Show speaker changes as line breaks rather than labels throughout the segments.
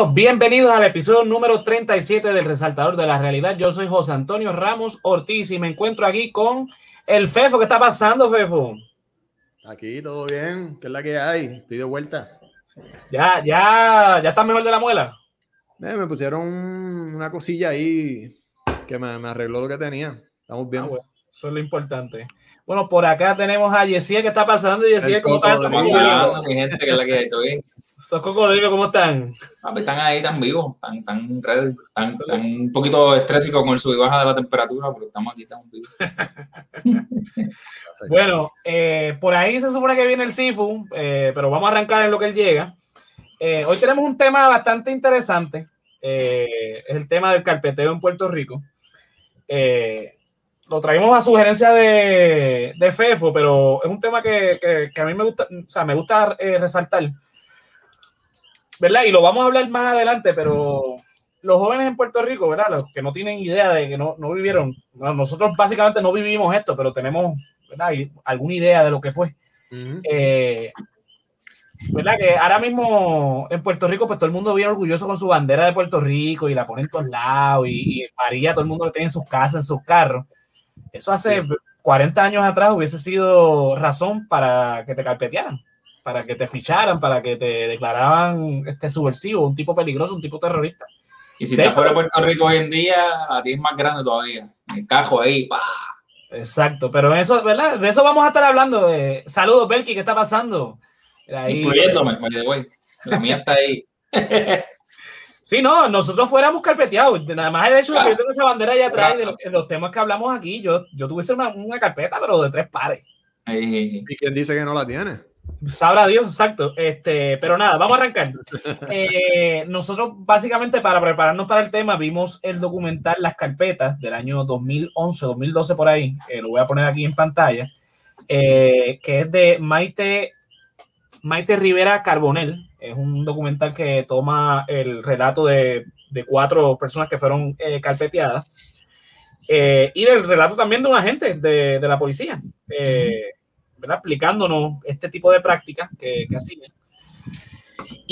Bueno, bienvenidos al episodio número 37 del Resaltador de la Realidad. Yo soy José Antonio Ramos Ortiz y me encuentro aquí con el Fefo. ¿Qué está pasando, Fefo?
Aquí todo bien, ¿qué es la que hay? Estoy de vuelta.
Ya, ya, ya está mejor de la muela.
Eh, me pusieron una cosilla ahí que me, arregló lo que tenía. Estamos bien.
Ah, eso es lo importante. Bueno, por acá tenemos a Yesia. ¿Qué está pasando, Yesia? ¿Cómo estás?
mi gente? ¿Qué es la que hay? ¿Todo bien?
¿Sos cocodrilo? ¿Cómo están?
Ah, pues están ahí tan vivos, tan, tan, un poquito estrésicos con el sub y baja de la temperatura, pero estamos aquí tan vivos.
bueno, eh, por ahí se supone que viene el Sifu, eh, pero vamos a arrancar en lo que él llega. Eh, hoy tenemos un tema bastante interesante. es el tema del carpeteo en Puerto Rico. Lo traemos a sugerencia de, de, Fefo, pero es un tema que, que, que, a mí me gusta, o sea, me gusta resaltar ¿verdad? Y lo vamos a hablar más adelante, pero los jóvenes en Puerto Rico, ¿verdad? Los que no tienen idea de que no, no vivieron, nosotros básicamente no vivimos esto, pero tenemos, ¿verdad? alguna idea de lo que fue. Eh, ¿Verdad? Que ahora mismo en Puerto Rico, pues todo el mundo viene orgulloso con su bandera de Puerto Rico y la ponen en todos lados y, María, todo el mundo lo tiene en sus casas, en sus carros. Eso hace 40 años atrás hubiese sido razón para que te carpetearan para que te ficharan, para que te declaraban este subversivo, un tipo peligroso, un tipo terrorista.
Y si te fuera Puerto Rico hoy en día, a ti es más grande todavía. El cajo ahí, pa.
Exacto, pero eso, ¿verdad? De eso vamos a estar hablando. saludos, Belki, ¿qué está pasando?
Incluyéndome, güey. La mía está ahí.
sí, no, nosotros fuéramos carpeteados. Nada más el hecho de que yo tengo esa bandera allá atrás de los, temas que hablamos aquí, yo, yo tuviese una, una carpeta, pero de tres pares.
¿Y quién dice que no la tiene?
Sabrá Dios, exacto. Este, pero nada, vamos a arrancar. Eh, nosotros, básicamente, para prepararnos para el tema, vimos el documental Las Carpetas del año 2011, 2012, por ahí. lo voy a poner aquí en pantalla. Eh, que es de Maite, Maite Rivera Carbonel. Es un documental que toma el relato de, de cuatro personas que fueron eh, carpeteadas. y el relato también de un agente de, de la policía. Explicándonos este tipo de prácticas que, que hacían.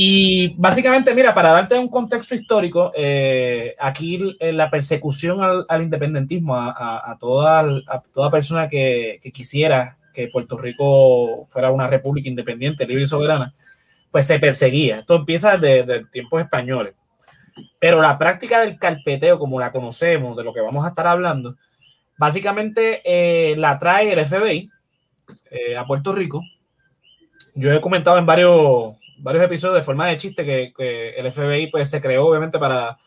Y básicamente, mira, para darte un contexto histórico, eh, aquí la persecución al, independentismo, a, toda, a toda persona que, quisiera que Puerto Rico fuera una república independiente, libre y soberana, pues se perseguía. Esto empieza desde, tiempos españoles. Pero la práctica del carpeteo, como la conocemos, de lo que vamos a estar hablando, básicamente eh, la trae el FBI eh, a Puerto Rico. Yo he comentado en varios, varios episodios de forma de chiste que, el FBI pues, se creó obviamente para,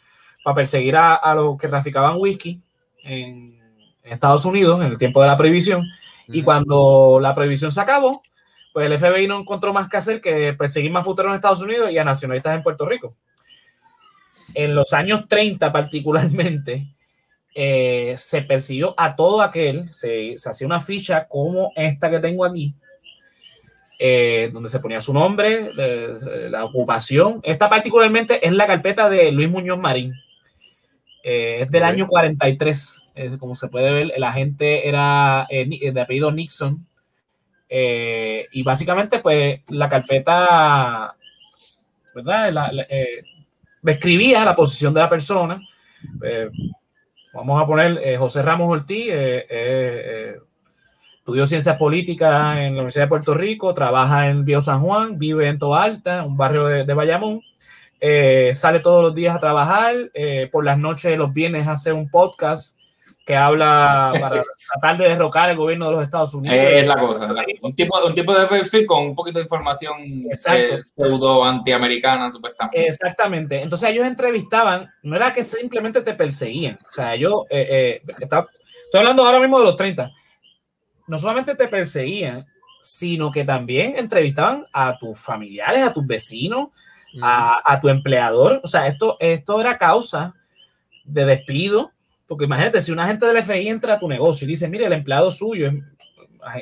para perseguir a, a, los que traficaban whisky en, Estados Unidos en el tiempo de la prohibición. Y cuando la prohibición se acabó, pues el FBI no encontró más que hacer que perseguir más futuros en Estados Unidos y a nacionalistas en Puerto Rico. En los años 30 particularmente, eh, se persiguió a todo aquel, se, hacía una ficha como esta que tengo aquí, eh, donde se ponía su nombre, la ocupación. Esta particularmente es la carpeta de Luis Muñoz Marín. Eh, es del año 43. como se puede ver, el agente era de apellido Nixon. Y básicamente, pues, la carpeta, ¿verdad? describía la posición de la persona. Vamos a poner eh, José Ramos Ortiz, eh, eh, estudió ciencias políticas en la Universidad de Puerto Rico, trabaja en Bio San Juan, vive en Toalta, un barrio de, de Bayamón. sale todos los días a trabajar, por las noches, los viernes hace un podcast que habla para tratar de derrocar el gobierno de los Estados Unidos.
Es la cosa, Un, tipo, un tipo de perfil con un poquito de información eh, pseudo antiamericana, supuestamente.
Exactamente. Entonces ellos entrevistaban, no era que simplemente te perseguían, o sea, yo eh, eh, estoy hablando ahora mismo de los 30, no solamente te perseguían, sino que también entrevistaban a tus familiares, a tus vecinos, a, a, tu empleador. O sea, esto, esto era causa de despido, porque imagínate, si un agente del FBI entra a tu negocio y dice, mire, el empleado suyo,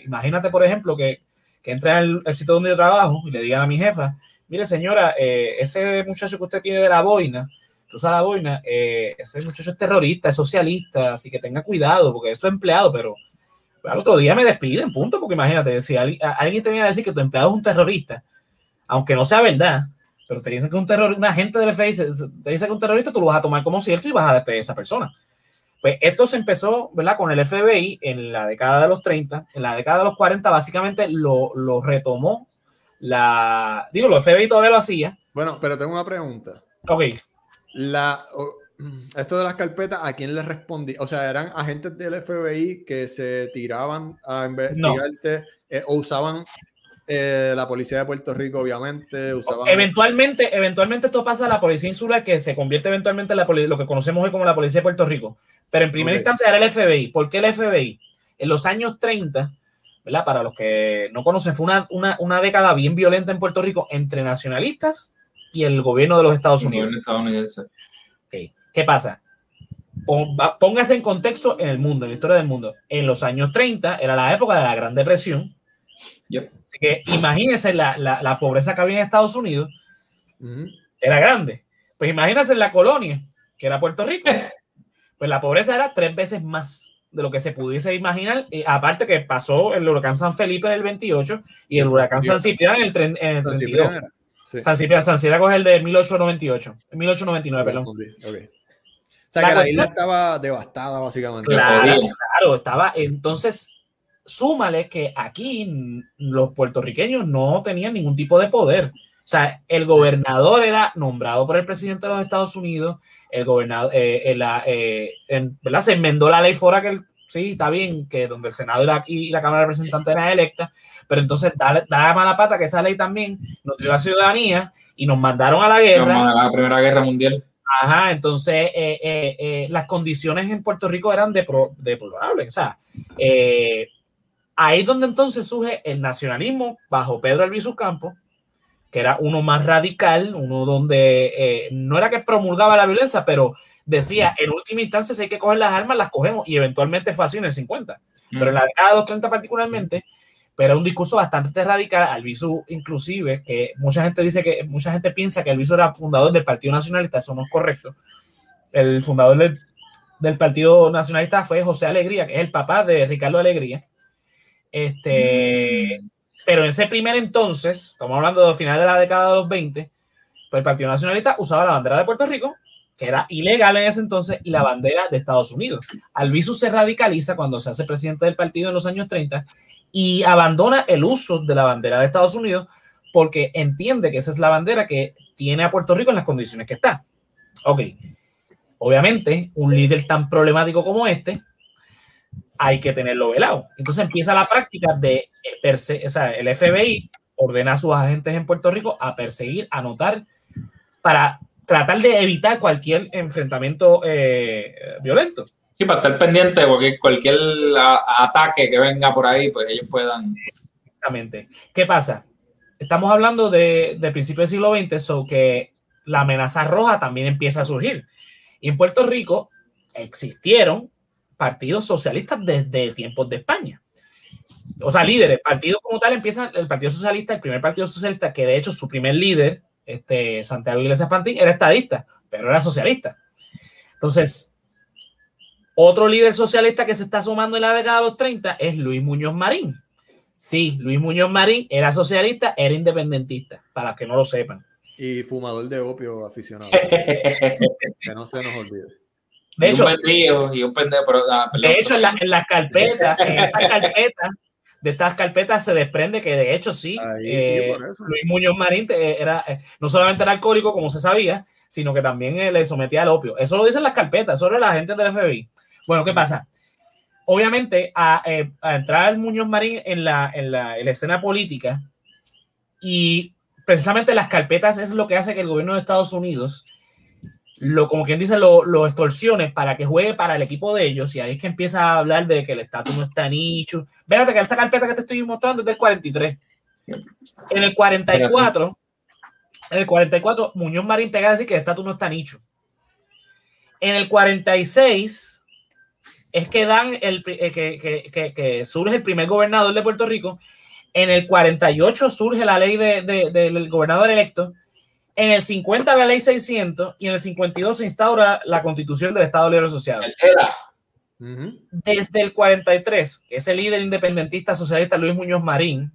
imagínate, por ejemplo, que, que entre al, sitio donde yo trabajo y le digan a mi jefa mire señora, eh, ese muchacho que usted tiene de la boina, que usa la boina, eh, ese muchacho es terrorista, es socialista, así que tenga cuidado, porque es su empleado, pero al otro día me despiden, punto, porque imagínate, si alguien, te viene a decir que tu empleado es un terrorista, aunque no sea verdad, pero te dicen que un terror, un agente del FBI te dice que un terrorista, tú lo vas a tomar como cierto y vas a despedir a esa persona. Pues esto se empezó, ¿verdad? Con el FBI en la década de los 30, en la década de los 40 básicamente lo, lo retomó la... Digo, los FBI todavía lo hacía.
Bueno, pero tengo una pregunta.
Ok.
La, esto de las carpetas, ¿a quién le respondí? O sea, ¿eran agentes del FBI que se tiraban a investigarte eh, o usaban eh, la policía de Puerto Rico, obviamente? Usaban...
Eventualmente, eventualmente esto pasa a la policía insular que se convierte eventualmente en la lo que conocemos hoy como la policía de Puerto Rico. Pero en primera instancia era el FBI. ¿Por qué el FBI? En los años 30, ¿verdad? Para los que no conocen, fue una, una, una década bien violenta en Puerto Rico entre nacionalistas y el gobierno de los Estados Unidos. Okay. ¿Qué pasa? Póngase en contexto en el mundo, en la historia del mundo. En los años 30 era la época de la Gran Depresión. Así que imagínense la, la, la, pobreza que había en Estados Unidos. Era grande. Pues imagínense la colonia, que era Puerto Rico. pues la pobreza era tres veces más de lo que se pudiese imaginar. Y aparte que pasó el huracán San Felipe en el 28 y el huracán San Ciprián en el, en el 32. San Ciprián, San Ciprián es el de 1898, 1899, perdón.
Okay. O sea, que la isla estaba devastada, básicamente.
Claro, claro, estaba. Entonces, súmale que aquí los puertorriqueños no tenían ningún tipo de poder. O sea, el gobernador era nombrado por el presidente de los Estados Unidos, el gobernador, eh, la, eh, ¿verdad? Se enmendó la ley fuera que sí, está bien, que donde el Senado y la, y la Cámara de Representantes eran electas, pero entonces da, da mala pata que esa ley también nos dio la ciudadanía y nos mandaron a la guerra.
A la Primera Guerra Mundial.
Ajá, entonces eh, las condiciones en Puerto Rico eran deplorables. O sea, ahí es donde entonces surge el nacionalismo bajo Pedro Albizu Campos, que era uno más radical, uno donde eh, no era que promulgaba la violencia, pero decía, en última instancia, si hay que coger las armas, las cogemos, y eventualmente fue así en el 50. Pero en la década de los 30 particularmente, pero era un discurso bastante radical, Albizu inclusive, que mucha gente dice que, mucha gente piensa que Albizu era fundador del Partido Nacionalista, eso no es correcto. El fundador del, del Partido Nacionalista fue José Alegría, que es el papá de Ricardo Alegría. Este, pero en ese primer entonces, estamos hablando de final de la década de los 20, pues el Partido Nacionalista usaba la bandera de Puerto Rico, que era ilegal en ese entonces, y la bandera de Estados Unidos. Albizu se radicaliza cuando se hace presidente del partido en los años 30 y abandona el uso de la bandera de Estados Unidos porque entiende que esa es la bandera que tiene a Puerto Rico en las condiciones que está. Ok, obviamente, un líder tan problemático como este hay que tenerlo velado. Entonces empieza la práctica de, eh, o sea, el FBI ordena a sus agentes en Puerto Rico a perseguir, a anotar, para tratar de evitar cualquier enfrentamiento eh, violento.
Sí, para estar pendiente de cualquier, ataque que venga por ahí, pues ellos puedan.
Exactamente. ¿Qué pasa? Estamos hablando de, de principios del siglo XX, so que la amenaza roja también empieza a surgir. Y en Puerto Rico existieron partidos socialistas desde tiempos de España. O sea, líderes, partidos como tal, empiezan el Partido Socialista, el primer Partido Socialista, que de hecho su primer líder, este, Santiago Iglesias Pantín, era estadista, pero era socialista. Entonces, otro líder socialista que se está sumando en la década de los 30 es Luis Muñoz Marín. Sí, Luis Muñoz Marín era socialista, era independentista, para que no lo sepan.
Y fumador de opio aficionado. que no se nos olvide.
De hecho,
y un pendejo, pero,
ah, de hecho en, la, en las carpetas, en estas carpetas, de estas carpetas se desprende que de hecho sí, eh, Luis Muñoz Marín era, eh, no solamente era alcohólico, como se sabía, sino que también eh, le sometía al opio. Eso lo dicen las carpetas, sobre la gente del FBI. Bueno, ¿qué pasa? Obviamente, a, a entrar Muñoz Marín en la, en, la, en la escena política y precisamente las carpetas es lo que hace que el gobierno de Estados Unidos lo, como quien dice, lo, lo, extorsiones para que juegue para el equipo de ellos. Y ahí es que empieza a hablar de que el estatus no está nicho. Véate que esta carpeta que te estoy mostrando es del 43. En el 44, en el 44, Muñoz Marín pega a decir que el estatus no está nicho. En el 46 es que dan el eh, que, que, que, surge el primer gobernador de Puerto Rico En el 48 surge la ley de, del gobernador electo. En el 50 la ley 600 y en el 52 se instaura la constitución del Estado Libre Asociado. Desde el 43, ese líder independentista socialista Luis Muñoz Marín,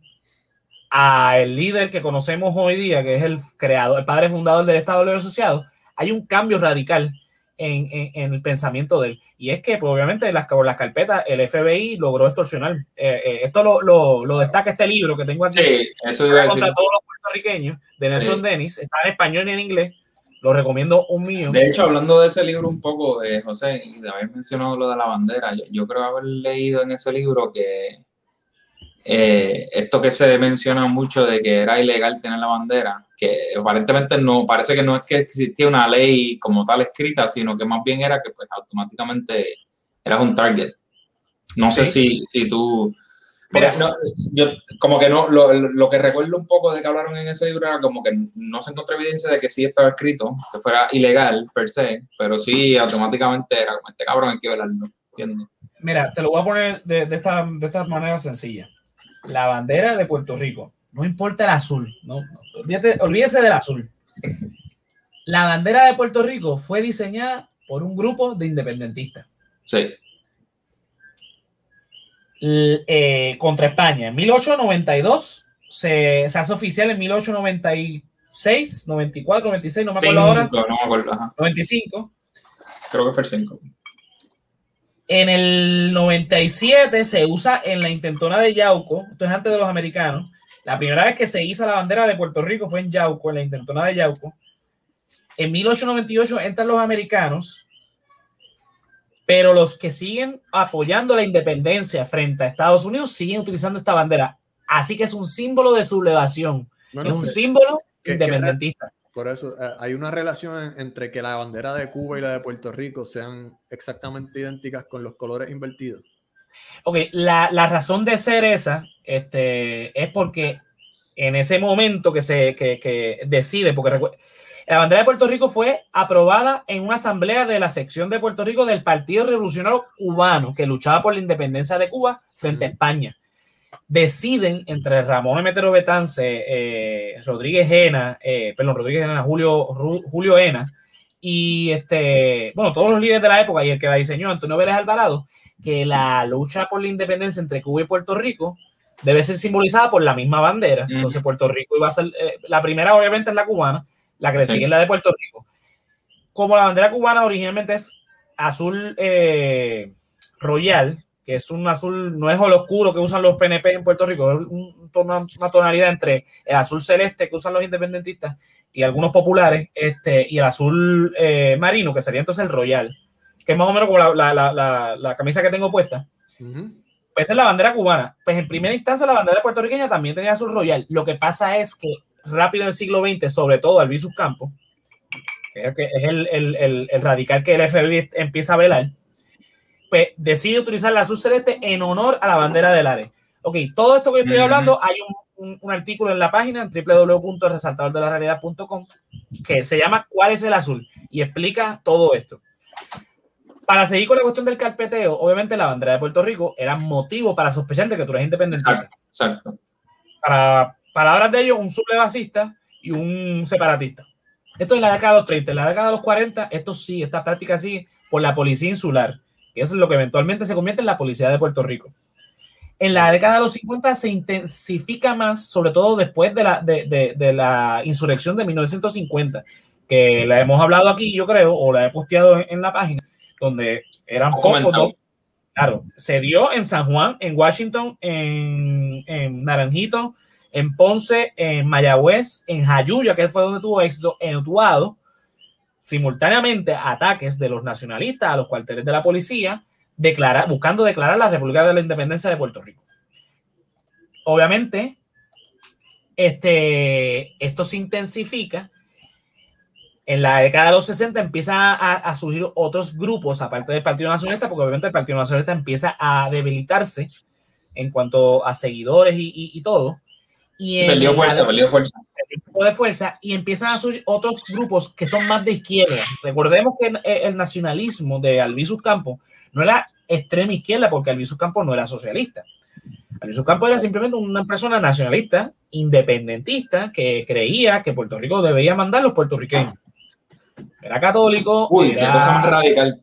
a el líder que conocemos hoy día, que es el creador, el padre fundador del Estado Libre Asociado, hay un cambio radical en, en, el pensamiento de él. Y es que, pues, obviamente, las, las carpetas, el FBI logró extorsionar. Eh, eh, esto lo, lo, lo, destaca este libro que tengo aquí.
Sí, eso iba a decir.
Contra todos los de Nelson Dennis. Está en español y en inglés. Lo recomiendo un millón.
De hecho, hablando de ese libro un poco, de José, y de haber mencionado lo de la bandera, yo, yo creo haber leído en ese libro que eh, esto que se menciona mucho de que era ilegal tener la bandera, que aparentemente no, parece que no es que existía una ley como tal escrita, sino que más bien era que pues automáticamente eras un target. No sé si, si tú... Mira, yo como que no, lo, lo, que recuerdo un poco de que hablaron en ese libro era como que no se encontró evidencia de que sí estaba escrito, que fuera ilegal per se, pero sí automáticamente era como este cabrón hay que velarlo, ¿entiendes?
Mira, te lo voy a poner de, de, esta, de esta manera sencilla la bandera de Puerto Rico. No importa el azul, no, olvídese del azul. La bandera de Puerto Rico fue diseñada por un grupo de independentistas.
Sí.
Eh, contra España. En 1892 se, se, hace oficial en 1896, 94, 96, no me acuerdo ahora. No me acuerdo, 95.
Creo que fue el 5.
En el 97 se usa en la intentona de Yauco, esto es antes de los americanos. La primera vez que se hizo la bandera de Puerto Rico fue en Yauco, en la intentona de Yauco. En 1898 entran los americanos, pero los que siguen apoyando la independencia frente a Estados Unidos siguen utilizando esta bandera. Así que es un símbolo de sublevación, es un símbolo independentista.
Por eso eh, hay una relación entre que la bandera de Cuba y la de Puerto Rico sean exactamente idénticas con los colores invertidos.
Ok, la, la razón de ser esa este, es porque en ese momento que se que, que decide, porque la bandera de Puerto Rico fue aprobada en una asamblea de la sección de Puerto Rico del Partido Revolucionario Cubano, que luchaba por la independencia de Cuba frente a España. Deciden entre Ramón Emetero Betance, eh, Rodríguez Ena, eh, perdón, Rodríguez Ena, Julio, Julio Ena, y este, bueno, todos los líderes de la época y el que la diseñó, Antonio Vélez Alvarado, que la lucha por la independencia entre Cuba y Puerto Rico debe ser simbolizada por la misma bandera. Entonces, Puerto Rico iba a ser, eh, la primera obviamente es la cubana, la que le sigue es la de Puerto Rico. Como la bandera cubana originalmente es azul eh, royal, que es un azul, no es el oscuro que usan los PNP en Puerto Rico, es una, tonalidad entre el azul celeste que usan los independentistas y algunos populares, este, y el azul eh, marino, que sería entonces el royal, que es más o menos como la, la, la, camisa que tengo puesta. Pues es la bandera cubana. Pues en primera instancia la bandera puertorriqueña también tenía azul royal. Lo que pasa es que rápido en el siglo XX, sobre todo Albizus Campos, que es el, el, el, el radical que el FBI empieza a velar, pues, decide utilizar la azul celeste en honor a la bandera del ARE. Ok, todo esto que estoy hablando, hay un, un, artículo en la página en www.resaltadordelarealidad.com que se llama ¿Cuál es el azul? y explica todo esto. Para seguir con la cuestión del carpeteo, obviamente la bandera de Puerto Rico era motivo para sospechar de que tú eres independiente.
Exacto.
Para palabras de ellos, un sublevacista y un separatista. Esto es la década de los 30. En la década de los 40, esto sí, esta práctica sí, por la policía insular que es lo que eventualmente se convierte en la policía de Puerto Rico. En la década de los 50 se intensifica más, sobre todo después de la, de, de, la insurrección de 1950, que la hemos hablado aquí, yo creo, o la he posteado en, la página, donde eran pocos. Claro, se dio en San Juan, en Washington, en, en, Naranjito, en Ponce, en Mayagüez, en Jayuya, que fue donde tuvo éxito, en Utuado, simultáneamente ataques de los nacionalistas a los cuarteles de la policía, declara, buscando declarar la República de la Independencia de Puerto Rico. Obviamente, este, esto se intensifica. En la década de los 60 empiezan a, surgir otros grupos, aparte del Partido Nacionalista, porque obviamente el Partido Nacionalista empieza a debilitarse en cuanto a seguidores y, y todo.
Y perdió fuerza, perdió fuerza.
de fuerza y empiezan a surgir otros grupos que son más de izquierda. Recordemos que el nacionalismo de Albizus Campos no era extrema izquierda porque Albizus Campos no era socialista. Luis Campos era simplemente una persona nacionalista, independentista, que creía que Puerto Rico debía mandar los puertorriqueños. Era católico.
Uy, qué cosa más radical.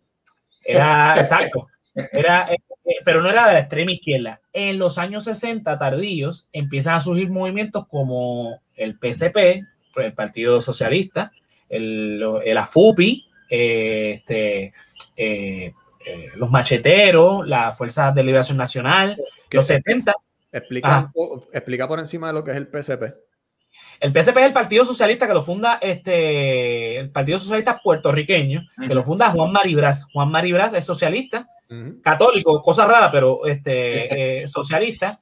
Era, exacto. Era, eh, eh, pero no era de la extrema izquierda. En los años 60 tardíos empiezan a surgir movimientos como el PSP, el Partido Socialista, el, el AFUPI, eh, este, los macheteros, las Fuerzas de Liberación Nacional, los 70.
Explica, explica por encima de lo que es el PSP.
El PSP es el Partido Socialista que lo funda este, el Partido Socialista puertorriqueño, que lo funda Juan Maribras. Juan Maribras es socialista, católico, cosa rara, pero este, eh, socialista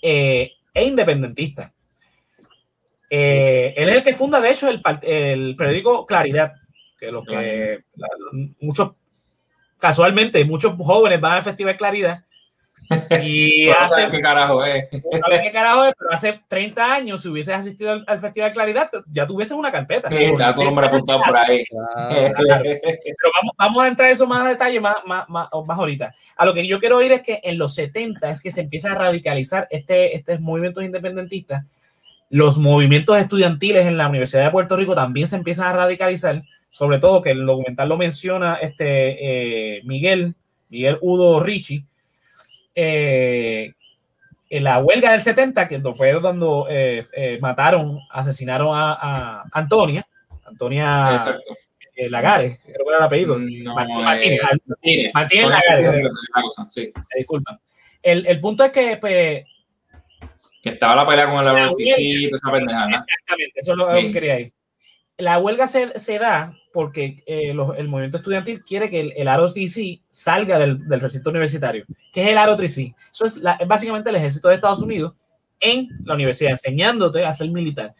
eh, e independentista. Eh, él es el que funda, de hecho, el, el periódico Claridad, que lo que muchos, casualmente, muchos jóvenes van al Festival Claridad y
hace, qué carajo es.
qué carajo es, pero hace 30 años, si hubieses asistido al, Festival de Claridad, ya tuvieses una carpeta.
Sí, está tu nombre apuntado por ahí.
Pero vamos, vamos, a entrar en eso más a detalle más, más, más, más, ahorita. A lo que yo quiero oír es que en los 70 es que se empieza a radicalizar este, estos movimientos independentistas. Los movimientos estudiantiles en la Universidad de Puerto Rico también se empiezan a radicalizar, sobre todo que el documental lo menciona este, eh, Miguel, Miguel Udo Ricci, eh, en la huelga del 70, que fue cuando eh, eh, mataron, asesinaron a, Antonia, Antonia Lagares, creo que era el apellido.
No, Martínez,
Martínez, Lagares. Disculpa. El, el, punto es que pues,
que estaba la pelea con el aborticito, esa pendeja.
Exactamente, eso es lo que quería ir. La huelga se, se da porque eh, el movimiento estudiantil quiere que el, el ROTC salga del, del, recinto universitario. ¿Qué es el ROTC? Eso es, básicamente el ejército de Estados Unidos en la universidad, enseñándote a ser militar,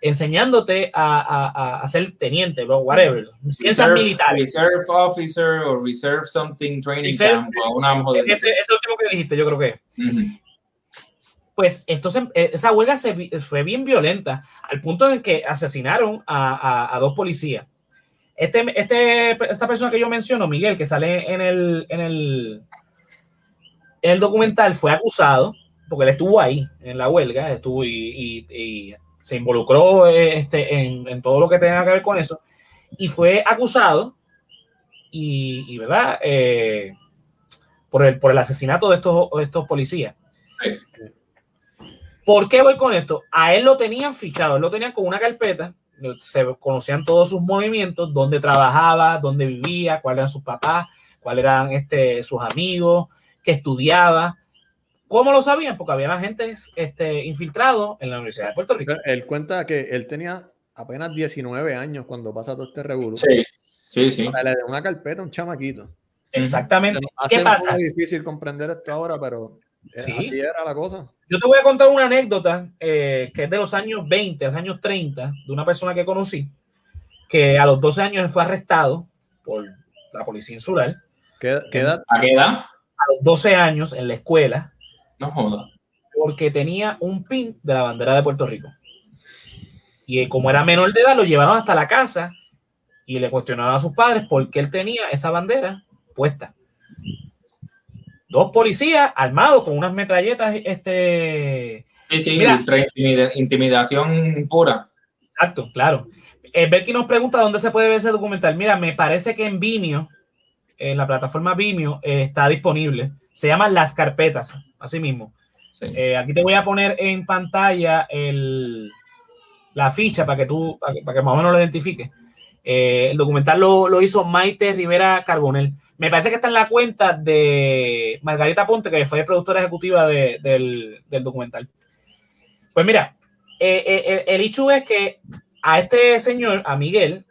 enseñándote a, a, ser teniente, bro, whatever.
Reserve, militar. reserve officer o reserve something training camp. Una
ese, es el último que dijiste, yo creo que pues esto eh, esa huelga se, fue bien violenta, al punto en que asesinaron a, dos policías. Este, este, esta persona que yo menciono, Miguel, que sale en el, en el, el documental, fue acusado, porque él estuvo ahí en la huelga, estuvo y, y, se involucró este, en, en, todo lo que tenga que ver con eso, y fue acusado, y, y ¿verdad? Eh, por, el, por el asesinato de estos, de estos policías. Sí. ¿Por qué voy con esto? A él lo tenían fichado, él lo tenían con una carpeta, se conocían todos sus movimientos, dónde trabajaba, dónde vivía, cuáles eran sus papás, cuáles eran este, sus amigos, qué estudiaba. ¿Cómo lo sabían? Porque había gente este, infiltrado en la Universidad de Puerto Rico.
Él cuenta que él tenía apenas 19 años cuando pasa todo este revuelo.
Sí, sí, sí.
le dio una carpeta a un chamaquito.
Exactamente. ¿Qué pasa?
Es difícil comprender esto ahora, pero ¿Sí? así era la cosa.
Yo te voy a contar una anécdota eh, que es de los años 20, años 30, de una persona que conocí, que a los 12 años fue arrestado por la policía insular.
¿Qué, edad?
¿A qué edad?
A los 12 años en la escuela.
No joda.
Porque tenía un pin de la bandera de Puerto Rico. Y como era menor de edad, lo llevaron hasta la casa y le cuestionaron a sus padres por qué él tenía esa bandera puesta dos policías armados con unas metralletas. Este,
sí, sí, intimidación pura.
Exacto, claro. Eh, Becky nos pregunta dónde se puede ver ese documental. Mira, me parece que en Vimeo, en la plataforma Vimeo, eh, está disponible. Se llama Las Carpetas, así mismo. Eh, aquí te voy a poner en pantalla el, la ficha para que tú, para que, más o menos lo identifiques. el documental lo, lo hizo Maite Rivera Carbonel. Me parece que está en la cuenta de Margarita Ponte, que fue productora ejecutiva del, documental. Pues mira, eh, eh, el hecho es que a este señor, a Miguel,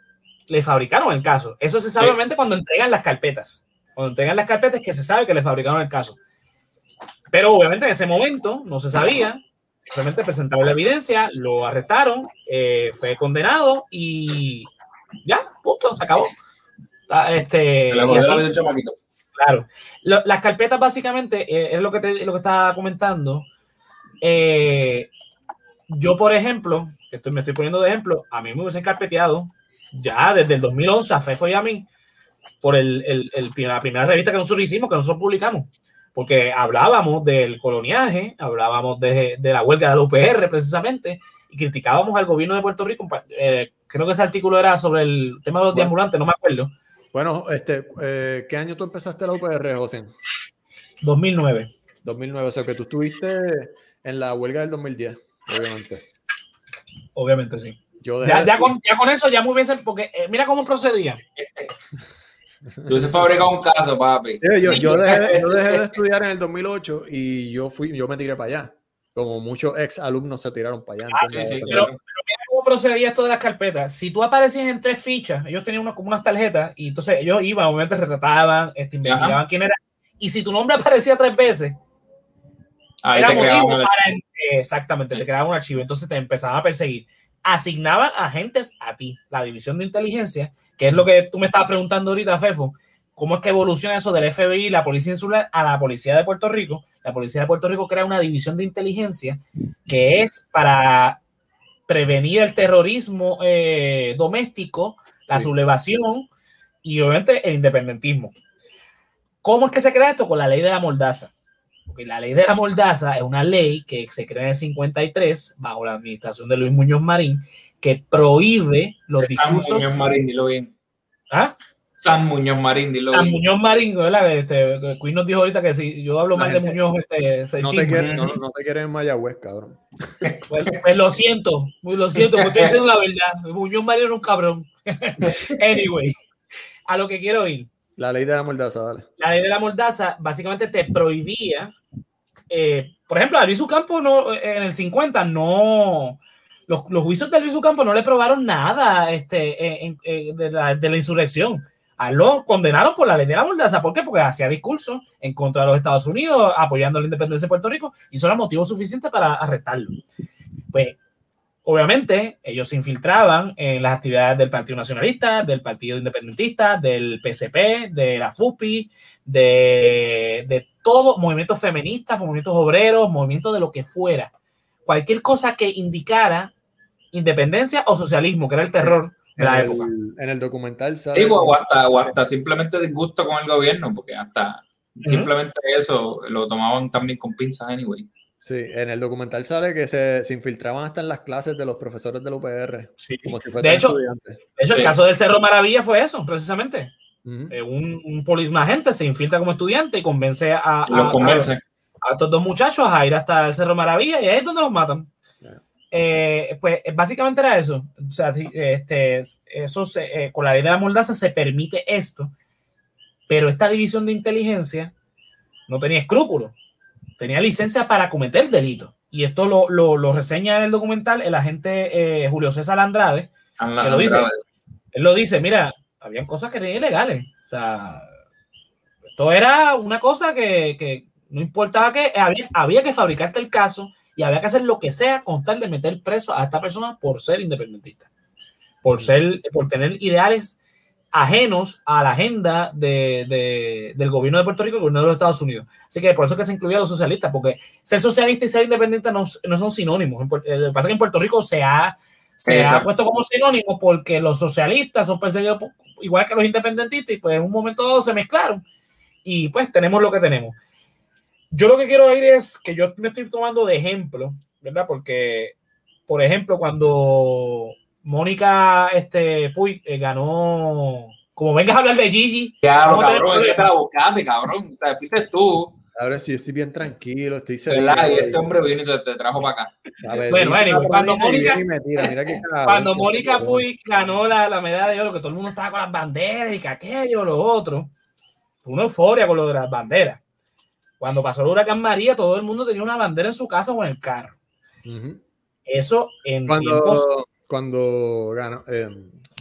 le fabricaron el caso. Eso se sabe obviamente cuando entregan las carpetas. Cuando entregan las carpetas que se sabe que le fabricaron el caso. Pero obviamente en ese momento no se sabía. Simplemente presentaron la evidencia, lo arrestaron, eh, fue condenado y ya, punto, se acabó. Ah, este, claro. las carpetas básicamente eh, es lo que, te, lo que estaba comentando. Eh, yo, por ejemplo, que estoy, me estoy poniendo de ejemplo, a mí me hubiesen carpeteado ya desde el 2011 a Fefo y a mí por el, el, la primera revista que nosotros hicimos, que nosotros publicamos. porque hablábamos del coloniaje, hablábamos de, la huelga de la UPR precisamente, y criticábamos al gobierno de Puerto Rico. Eh, creo que ese artículo era sobre el tema de los deambulantes, no me acuerdo.
Bueno, este, eh, ¿qué año tú empezaste la UPR, José?
2009.
2009, o sea que tú estuviste en la huelga del 2010, obviamente.
Obviamente sí. ya, con, eso ya muy bien, porque eh, mira cómo procedía.
Tú se fabricó un caso, papi.
yo, dejé, de estudiar en el 2008 y yo fui, yo me tiré para allá. Como muchos ex alumnos se tiraron para allá. Ah, pero,
mira cómo procedía esto de las carpetas. Si tú aparecías en tres fichas, ellos tenían unas como unas tarjetas y entonces ellos iban, obviamente retrataban, este, investigaban quién era. Y si tu nombre aparecía tres veces,
Ahí era motivo para,
exactamente, te creaban un archivo. Entonces te empezaban a perseguir. Asignaban agentes a ti, la división de inteligencia, que es lo que tú me estabas preguntando ahorita, Fefo, cómo es que evoluciona eso del FBI, la Policía Insular, a la Policía de Puerto Rico. La Policía de Puerto Rico crea una división de inteligencia que es para prevenir el terrorismo eh, doméstico, la sublevación y obviamente el independentismo. ¿Cómo es que se crea esto? Con la ley de la mordaza. Porque la ley de la mordaza es una ley que se crea en el 53 bajo la administración de Luis Muñoz Marín que prohíbe los discursos.
Muñoz Marín, dilo bien.
¿Ah?
San Muñoz Marín, dilo
San Muñoz Marín, ¿verdad? Este, Queen nos dijo ahorita que si yo hablo mal de Muñoz, este,
no, te quieren, no, no, te quieren en Mayagüez, cabrón.
Pues, pues, lo siento, muy lo siento, porque estoy diciendo la verdad. Muñoz Marín era un cabrón. anyway, a lo que quiero ir.
La ley de la mordaza, dale.
La ley de la mordaza básicamente te prohibía, eh, por ejemplo, a Luis Ucampo no, en el 50 no, los, los juicios de Luis Ucampo no le probaron nada este, de, la, de, la, insurrección. A lo condenaron por la ley de la mordaza. ¿Por qué? Porque hacía discurso en contra de los Estados Unidos, apoyando la independencia de Puerto Rico, y eso era motivo suficiente para arrestarlo. Pues, obviamente, ellos se infiltraban en las actividades del Partido Nacionalista, del Partido Independentista, del PCP, de la FUPI, de, de todo, movimientos feministas, movimientos obreros, movimientos de lo que fuera. Cualquier cosa que indicara independencia o socialismo, que era el terror de la época.
En el documental
Sí, o hasta, o hasta simplemente disgusto con el gobierno, porque hasta simplemente eso lo tomaban también con pinzas anyway.
Sí, en el documental sale que se, se, infiltraban hasta en las clases de los profesores del UPR.
Sí. Como si de hecho, de hecho el caso del Cerro Maravilla fue eso, precisamente. Eh, un, un polisma agente se infiltra como estudiante y convence a,
a, convence.
a, estos dos muchachos a ir hasta el Cerro Maravilla y ahí es donde los matan. Eh, pues eh, básicamente era eso. O sea, este, eso eh, con la ley de la mordaza se permite esto, pero esta división de inteligencia no tenía escrúpulos, tenía licencia para cometer delitos. Y esto lo, lo, lo reseña en el documental el agente Julio César Andrade, que lo dice. Él lo dice, mira, habían cosas que eran ilegales. O sea, esto era una cosa que, que no importaba que había, había que fabricarte el caso y había que hacer lo que sea con tal de meter preso a esta persona por ser independentista, por ser, por tener ideales ajenos a la agenda de, del gobierno de Puerto Rico y del gobierno de los Estados Unidos. Así que por eso que se incluía a los socialistas, porque ser socialista y ser independiente no, no son sinónimos. Lo que pasa es que en Puerto Rico se ha, se ha puesto como sinónimo porque los socialistas son perseguidos igual que los independentistas y pues en un momento dado se mezclaron y pues tenemos lo que tenemos. Yo lo que quiero oír es que yo me estoy tomando de ejemplo, ¿verdad? Porque, por ejemplo, cuando Mónica este, Puy eh, ganó, como vengas a hablar de Gigi.
Claro, cabrón, es que te buscaste, cabrón. O sea, fuiste tú.
Ahora sí, estoy bien tranquilo, estoy
seguro. Y este hombre vino y te, te trajo para acá.
bueno, bueno, cuando Mónica, cuando Mónica Puy ganó la, la, medalla de oro, que todo el mundo estaba con las banderas y que aquello, lo otro, fue una euforia con lo de las banderas. Cuando pasó el huracán María, todo el mundo tenía una bandera en su casa o en el carro. Eso en
cuando, tiempos... Cuando ganó, eh,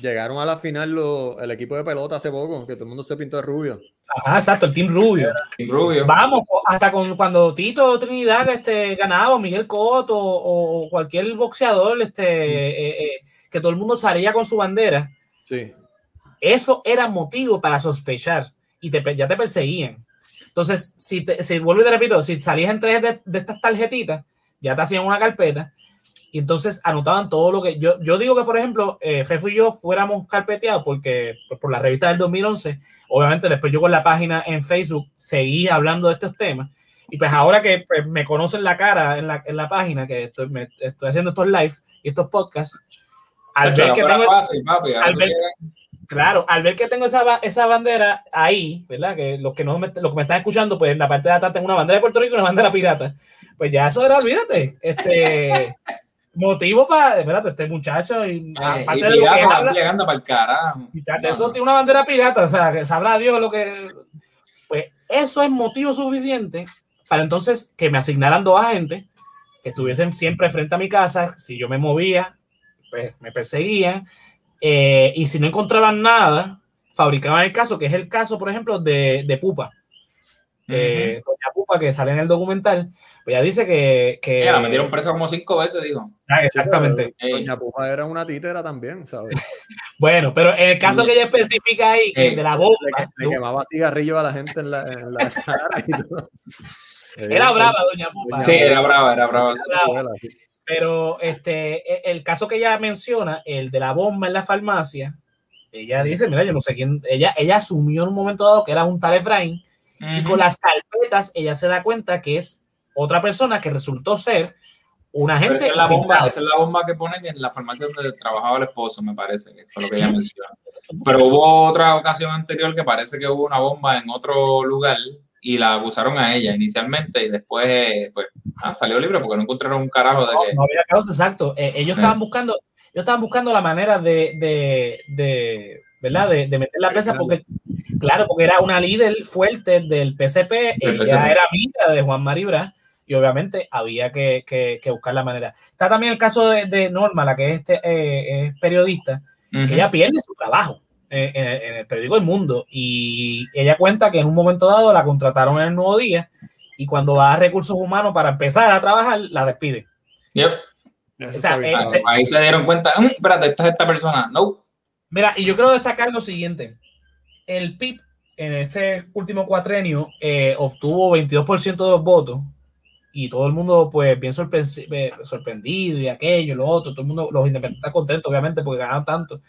llegaron a la final el equipo de pelota hace poco, que todo el mundo se pintó de rubio.
Ajá, exacto, el Team Rubio.
Rubio.
Vamos, hasta con, cuando Tito Trinidad este, ganaba, Miguel Cotto o, cualquier boxeador este, eh, eh, que todo el mundo salía con su bandera.
Sí.
Eso era motivo para sospechar y te, ya te perseguían. Entonces, si, te, si vuelvo y te repito, si salías en tres de, estas tarjetitas, ya te hacían una carpeta y entonces anotaban todo lo que yo, yo digo que, por ejemplo, eh, Fefo y yo fuéramos carpeteados porque pues, por la revista del 2011, obviamente después yo con la página en Facebook seguí hablando de estos temas. Y pues ahora que pues, me conocen la cara en la, en la página, que estoy, me, estoy haciendo estos live y estos podcasts, al ver que tengo, fácil, papi, al ver, claro, al ver que tengo esa, esa bandera ahí, ¿verdad? Que los que, no me, los que me están escuchando, pues en la parte de atrás tengo una bandera de Puerto Rico y una bandera pirata. Pues ya eso era, olvídate, este motivo para, espérate, este muchacho y,
eh, aparte de lo que habla, llegando para el carajo.
Eso tiene una bandera pirata, o sea, que sabrá Dios lo que pues eso es motivo suficiente para entonces que me asignaran dos agentes que estuviesen siempre frente a mi casa, si yo me movía, pues me perseguían eh, y si no encontraban nada, fabricaban el caso, que es el caso, por ejemplo, de, de Pupa. Eh, Doña Pupa, que sale en el documental, pues ella dice que. que
la metieron presa como cinco veces, dijo.
Ah, exactamente.
Doña Pupa era una títera también, ¿sabes?
bueno, pero el caso que ella especifica ahí, de la bomba.
Le, quemaba cigarrillo a la gente en la, en la cara y todo.
Era brava, Doña Pupa.
Sí, era brava, era brava.
Pero este, e, el caso que ella menciona, el de la bomba en la farmacia, ella dice, mira, yo no sé quién, ella, ella asumió en un momento dado que era un tal Efraín, y con las carpetas ella se da cuenta que es otra persona que resultó ser una gente.
Esa es, la bomba, esa es la bomba que ponen en la farmacia donde trabajaba el esposo, me parece, que fue lo que ella menciona. Pero hubo otra ocasión anterior que parece que hubo una bomba en otro lugar y la acusaron a ella inicialmente y después pues ah, salió libre porque no encontraron un carajo de que...
No había causa, exacto. Eh, ellos estaban buscando, ellos estaban buscando la manera de, de, de ¿verdad? De, de, meter la presa porque, claro, porque era una líder fuerte del PCP, ella era amiga de Juan Maribra y obviamente había que, que, que, buscar la manera. Está también el caso de, de Norma, la que es, este, eh, es periodista, que ella pierde su trabajo en, en, el periódico El Mundo y ella cuenta que en un momento dado la contrataron en el Nuevo Día y cuando va a recursos humanos para empezar a trabajar, la despide.
Yep. O sea, este, ahí se dieron cuenta, mmm, espérate, esta es esta persona. No.
Mira, y yo quiero destacar lo siguiente. El PIB en este último cuatrenio eh, obtuvo 22% de los votos y todo el mundo pues bien sorprendido y aquello, lo otro, todo el mundo, los independientes contentos obviamente porque ganaron tanto,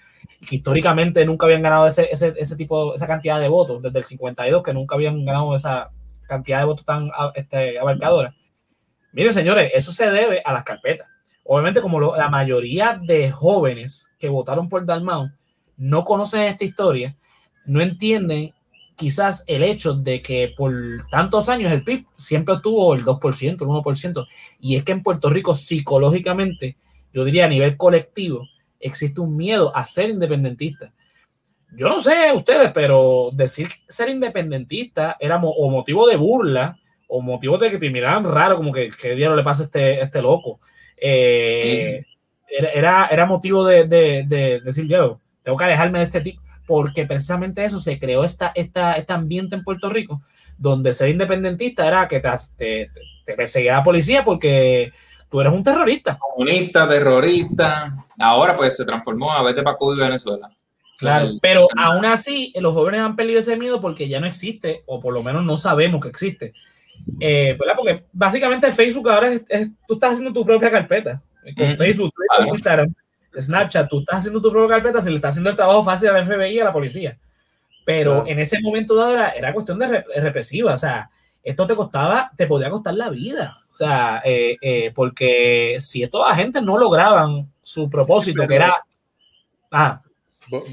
que históricamente nunca habían ganado ese, ese, ese, tipo, esa cantidad de votos, desde el 52 que nunca habían ganado esa cantidad de votos tan este, abarcadora. Miren señores, eso se debe a las carpetas. Obviamente como lo, la mayoría de jóvenes que votaron por Dalmau no conocen esta historia, no entienden quizás el hecho de que por tantos años el PIB siempre tuvo el 2%, el 1%, y es que en Puerto Rico psicológicamente, yo diría a nivel colectivo, existe un miedo a ser independentista. Yo no sé ustedes, pero decir ser independentista era o motivo de burla o motivo de que te miraran raro, como que qué no le pasa a este, este loco. Eh, era, era, motivo de, de, de decir, yo tengo que alejarme de este tipo porque precisamente eso se creó esta, esta, este ambiente en Puerto Rico, donde ser independentista era que te, te, te perseguía la policía porque tú eres un terrorista.
Comunista, terrorista. Ahora pues se transformó a vete para Cuba y Venezuela.
Claro, pero aún así los jóvenes han perdido ese miedo porque ya no existe, o por lo menos no sabemos que existe. Eh, Porque básicamente Facebook ahora es, tú estás haciendo tu propia carpeta. Con Facebook, Twitter, Instagram Snapchat, tú estás haciendo tu propia carpeta, se le está haciendo el trabajo fácil al FBI y a la policía. Pero en ese momento dado era, cuestión de represiva, o sea, esto te costaba, te podía costar la vida. O sea, eh, eh, porque si estos agentes no lograban su propósito, que era...
Ah.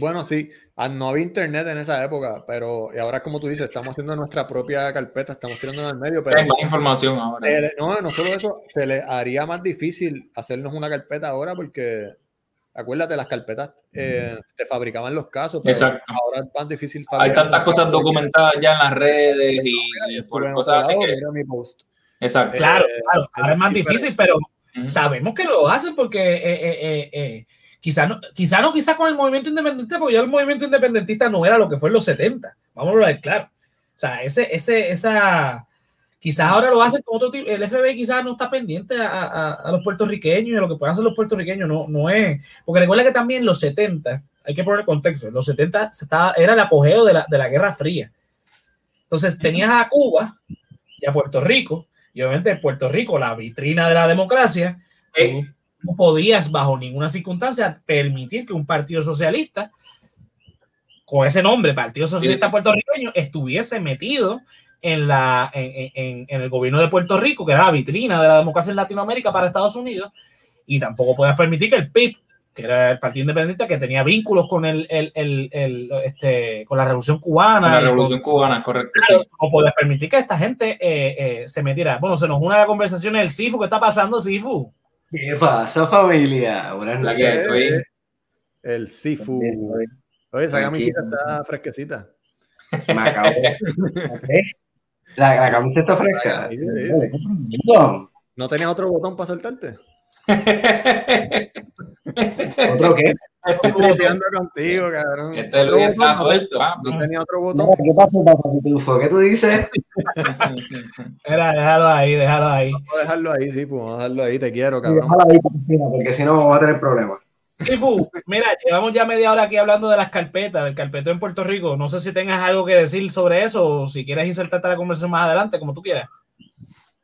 Bueno, sí, ah, no había internet en esa época, pero ahora como tú dices, estamos haciendo nuestra propia carpeta, estamos tirando en el medio. Pero
Hay más información ahora.
no, no solo eso, se le haría más difícil hacernos una carpeta ahora porque Acuérdate, las carpetas eh, te fabricaban los casos, pero
Exacto.
ahora es más difícil
Hay tantas cosas documentadas ya en las redes y, por cosas así que...
Exacto. Claro, eh, claro, ahora es más difícil, pero sabemos que lo hacen porque eh, eh quizá no, quizá no, quizá con el movimiento independiente, porque ya el movimiento independentista no era lo que fue en los 70. Vamos a ver claro. O sea, ese, ese, esa, Quizás ahora lo hacen con otro tipo. El FBI quizás no está pendiente a, los puertorriqueños y a lo que puedan hacer los puertorriqueños. No, no es. Porque recuerda que también los 70, hay que poner contexto, los 70 se estaba, era el apogeo de la, de la Guerra Fría. Entonces tenías a Cuba y a Puerto Rico, y obviamente Puerto Rico, la vitrina de la democracia, no podías bajo ninguna circunstancia permitir que un partido socialista con ese nombre, Partido Socialista Puertorriqueño, estuviese metido en, la, en, en, el gobierno de Puerto Rico, que era la vitrina de la democracia en Latinoamérica para Estados Unidos, y tampoco podías permitir que el PIB, que era el Partido Independiente, que tenía vínculos con, el, el, el, este, con la Revolución Cubana.
La Revolución Cubana, correcto.
No podías permitir que esta gente eh, eh, se metiera. Bueno, se nos une a la conversación el Sifu. ¿Qué está pasando, Sifu?
¿Qué pasa, familia? Buenas noches.
El Sifu. Oye, esa camiseta está fresquecita.
Me acabo. la, la camiseta está fresca.
¿No tenías otro botón para soltarte?
¿Otro qué?
Estoy contigo, cabrón.
Este Luis está suelto.
No tenía otro botón.
¿Qué pasa, papá ¿Qué tú dices?
Era, déjalo ahí, déjalo ahí.
Vamos a dejarlo ahí, sí, pues vamos a dejarlo ahí, te quiero, cabrón.
déjalo ahí, porque si no vamos a tener problemas.
Sifu, mira, llevamos ya media hora aquí hablando de las carpetas, del carpeto en Puerto Rico. No sé si tengas algo que decir sobre eso o si quieres insertarte a la conversación más adelante, como tú quieras.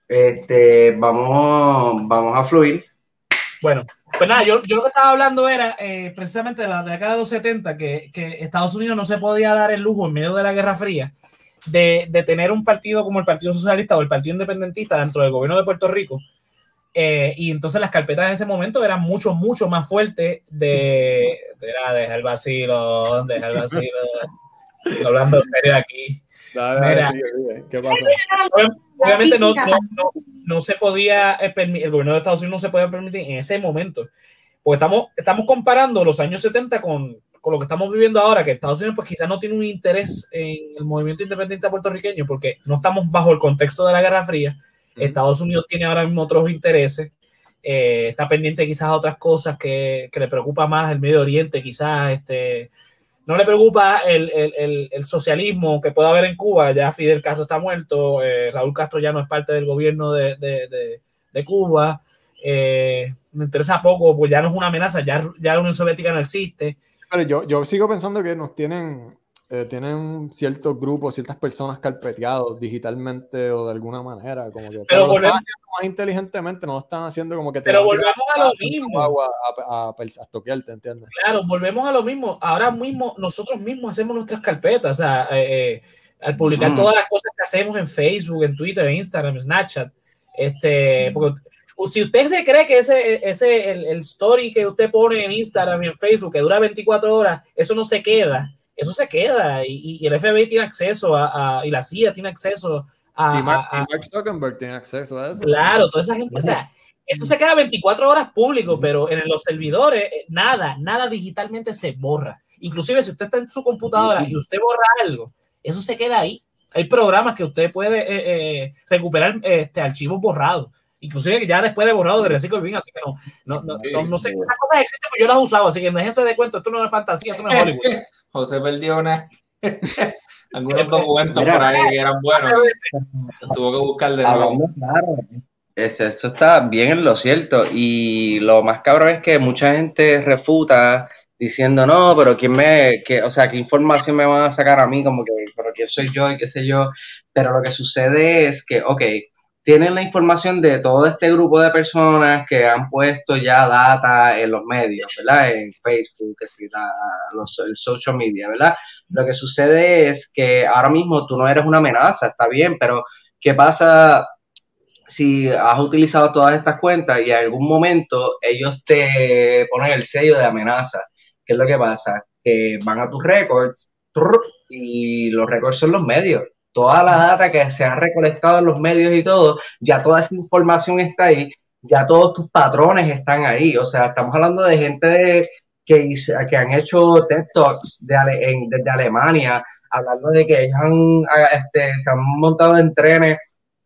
Este, vamos, vamos a fluir.
Bueno, pues nada, yo, yo lo que estaba hablando era eh, precisamente de la década de los 70, que, que, Estados Unidos no se podía dar el lujo en medio de la Guerra Fría de, de tener un partido como el Partido Socialista o el Partido Independentista dentro del gobierno de Puerto Rico eh, y entonces las carpetas en ese momento eran mucho, mucho más fuertes de, de deja el vacilo, deja el vacilo, hablando serio aquí.
¿Qué pasa?
Obviamente no, no, no, no, se podía, eh, el gobierno de Estados Unidos no se podía permitir en ese momento, porque estamos, estamos comparando los años 70 con, con lo que estamos viviendo ahora, que Estados Unidos pues quizás no tiene un interés en el movimiento independiente puertorriqueño, porque no estamos bajo el contexto de la Guerra Fría, Estados Unidos tiene ahora mismo otros intereses, eh, está pendiente quizás a otras cosas que, que, le preocupa más el Medio Oriente, quizás este, no le preocupa el, el, el, socialismo que pueda haber en Cuba, ya Fidel Castro está muerto, eh, Raúl Castro ya no es parte del gobierno de, de, de, Cuba, eh, me interesa poco, pues ya no es una amenaza, ya, ya la Unión Soviética no existe.
Yo, yo sigo pensando que nos tienen eh, tienen ciertos grupos, ciertas personas carpeteados digitalmente o de alguna manera, como que
pero, volvemos,
lo están haciendo más inteligentemente, no lo están haciendo como que
te Pero volvemos a, lo mismo.
Agua a, a, a, toquearte, ¿entiendes?
Claro, volvemos a lo mismo. Ahora mismo nosotros mismos hacemos nuestras carpetas, o sea, eh, eh, al publicar todas las cosas que hacemos en Facebook, en Twitter, en Instagram, Snapchat, este, porque si usted se cree que ese, ese el, el story que usted pone en Instagram y en Facebook que dura 24 horas, eso no se queda eso se queda y, y el FBI tiene acceso a, y la CIA tiene acceso a...
Y Mark, Zuckerberg tiene acceso a eso.
Claro, toda esa gente, o sea, eso se queda 24 horas público, pero en los servidores eh, nada, nada digitalmente se borra. Inclusive si usted está en su computadora y usted borra algo, eso se queda ahí. Hay programas que usted puede eh, eh, recuperar este, archivos borrados inclusive ya después de borrado de Reciclo Bien, así que no, no, no, no, no sé, estas cosas existen, pero yo las he usado, así que déjense de cuento, esto no es fantasía, esto no es Hollywood.
José perdió una, algunos documentos por ahí que eran buenos, tuvo que buscar de nuevo.
Eso, eso está bien en lo cierto, y lo más cabrón es que mucha gente refuta diciendo, no, pero quién me, que, o sea, qué información me van a sacar a mí, como que, pero quién soy yo y qué sé yo, pero lo que sucede es que, ok, tienen la información de todo este grupo de personas que han puesto ya data en los medios, ¿verdad? En Facebook, que sí, los el social media, ¿verdad? Lo que sucede es que ahora mismo tú no eres una amenaza, está bien, pero ¿qué pasa si has utilizado todas estas cuentas y en algún momento ellos te ponen el sello de amenaza? ¿Qué es lo que pasa? Que van a tus récords y los récords son los medios toda la data que se ha recolectado en los medios y todo, ya toda esa información está ahí, ya todos tus patrones están ahí. O sea, estamos hablando de gente que, que han hecho TED Talks de, desde Alemania, hablando de que ellos este, se han montado en trenes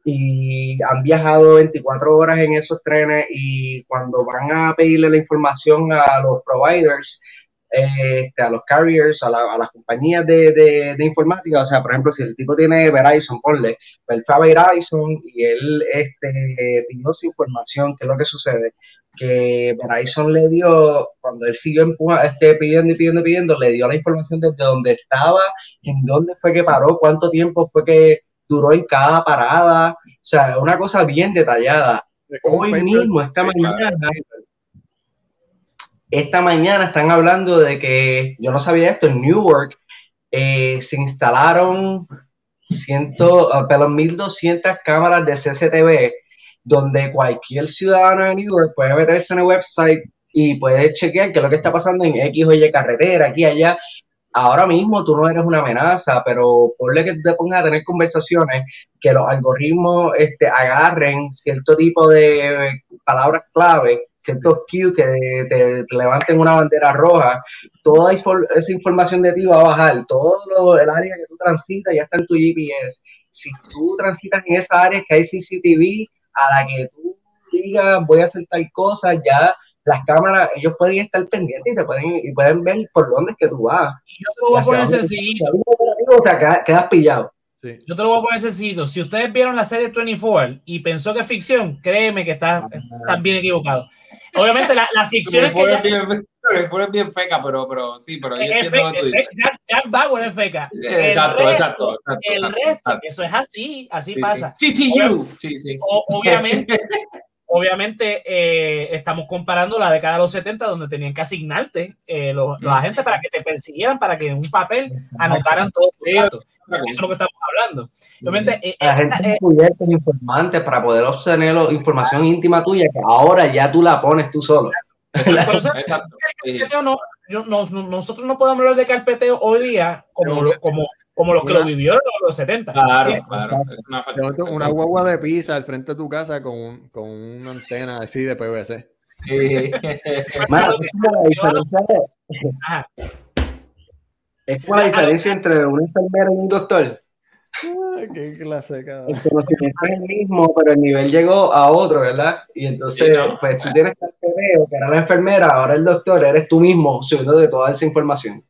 y han viajado 24 horas en esos trenes y cuando van a pedirle la información a los providers, este, a los carriers, a, las compañías de, informática. O sea, por ejemplo, si el tipo tiene Verizon, ponle, pues él fue a Verizon y él este, pidió su información. ¿Qué es lo que sucede? Que Verizon le dio, cuando él siguió este, pidiendo y pidiendo y pidiendo, le dio la información desde dónde estaba, en dónde fue que paró, cuánto tiempo fue que duró en cada parada. O sea, una cosa bien detallada. Hoy mismo, esta mañana, esta mañana están hablando de que, yo no sabía esto, en Newark eh, se instalaron ciento, uh, 1200 cámaras de CCTV, donde cualquier ciudadano de Newark puede meterse en el website y puede chequear qué es lo que está pasando en X o Y carretera, aquí allá, ahora mismo tú no eres una amenaza, pero ponle que te pongas a tener conversaciones, que los algoritmos este, agarren cierto tipo de palabras clave, ciertos cues que te, levanten una bandera roja, toda esa información de ti va a bajar, todo el área que tú transitas ya está en tu GPS. Si tú transitas en esa área que hay CCTV, a la que tú digas voy a hacer tal cosa, ya las cámaras, ellos pueden estar pendientes y te pueden, y pueden ver por dónde es que tú vas.
Yo te lo voy a poner sencillito.
O sea, quedas, pillado.
Yo te lo voy a poner sencillito. Si ustedes vieron la serie 24 y pensó que es ficción, créeme que estás está bien equivocado. Obviamente la, la ficción es que ya...
Bien, bien feca, pero, pero sí, pero yo entiendo lo que tú dices.
Jack, Bauer es feca.
Exacto, exacto, exacto.
El resto, eso es así, así pasa.
CTU. Sí, sí.
Obviamente, obviamente eh, estamos comparando la década de los 70 donde tenían que asignarte eh, los, los, agentes para que te persiguieran, para que en un papel anotaran todos tus datos. Eso es lo que estamos hablando. Obviamente, eh,
la gente es informantes para poder obtener información íntima tuya que ahora ya tú la pones tú solo.
Exacto. No, yo, no, nosotros no podemos hablar de carpeteo hoy día como, como como los que lo vivieron en los 70.
Claro, claro. Es
una, una guagua de pizza al frente de tu casa con, con una antena así de PVC. Sí.
Es como la diferencia entre un enfermero y un doctor.
Ay, qué clase, cabrón.
El conocimiento es el mismo, pero el nivel llegó a otro, ¿verdad? Y entonces, pues tú tienes que que era la enfermera, ahora el doctor, eres tú mismo subiendo de toda esa información.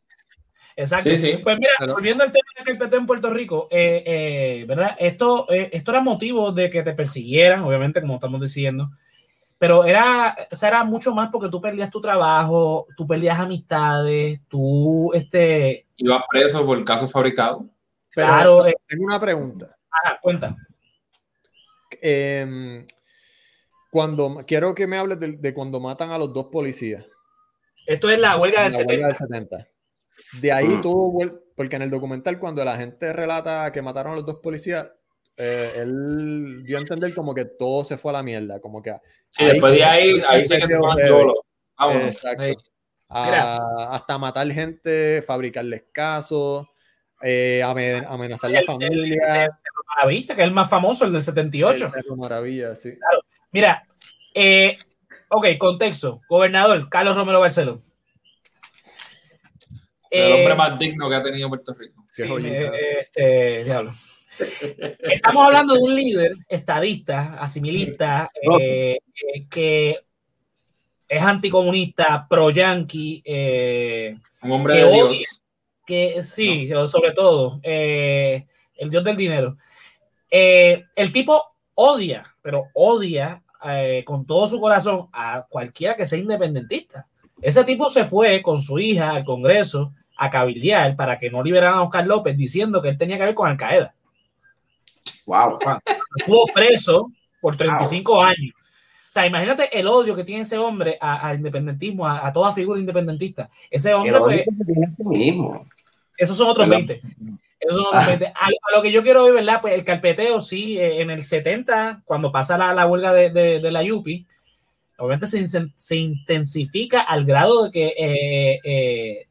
Exacto. Pues mira, volviendo al tema del carpeteo en Puerto Rico, eh, eh, ¿verdad? Esto, eh, esto era motivo de que te persiguieran, obviamente, como estamos diciendo, pero era, o sea, era mucho más porque tú perdías tu trabajo, tú perdías amistades, tú, este...
Ibas preso por el caso fabricado.
Claro.
tengo una pregunta.
Ajá, cuenta.
Em, cuando, quiero que me hables de, cuando matan a los dos policías.
Esto es la huelga del
la Huelga del 70. De ahí mm. todo, porque en el documental cuando la gente relata que mataron a los dos policías, eh, él dio a entender como que todo se fue a la mierda, como que...
Sí, después de ahí, ahí se que se
Exacto. hasta matar gente, fabricarles casos, eh, amenazar la familia.
Maravilla, que es el más famoso, el del 78.
El Maravilla, sí.
Mira, eh, ok, contexto. Gobernador Carlos Romero Barceló
el hombre eh, más digno que ha tenido Puerto Rico.
este, diablo. Estamos hablando de un líder estadista, asimilista, eh, eh, que es anticomunista, pro-yanqui.
un hombre de Dios.
Que, sí, sobre todo, el dios del dinero. el tipo odia, pero odia con todo su corazón a cualquiera que sea independentista. Ese tipo se fue con su hija al Congreso a cabildear para que no liberaran a Oscar López diciendo que él tenía que ver con Al Qaeda.
Wow.
Estuvo preso por 35 años. O sea, imagínate el odio que tiene ese hombre al independentismo, a, toda figura independentista. Ese hombre. Pues,
mismo.
Esos son otros 20. Esos son otros 20. A, lo que yo quiero ver, ¿verdad? Pues el carpeteo, sí, eh, en el 70, cuando pasa la, la huelga de, de, la Yupi, obviamente se, se, intensifica al grado de que eh, eh,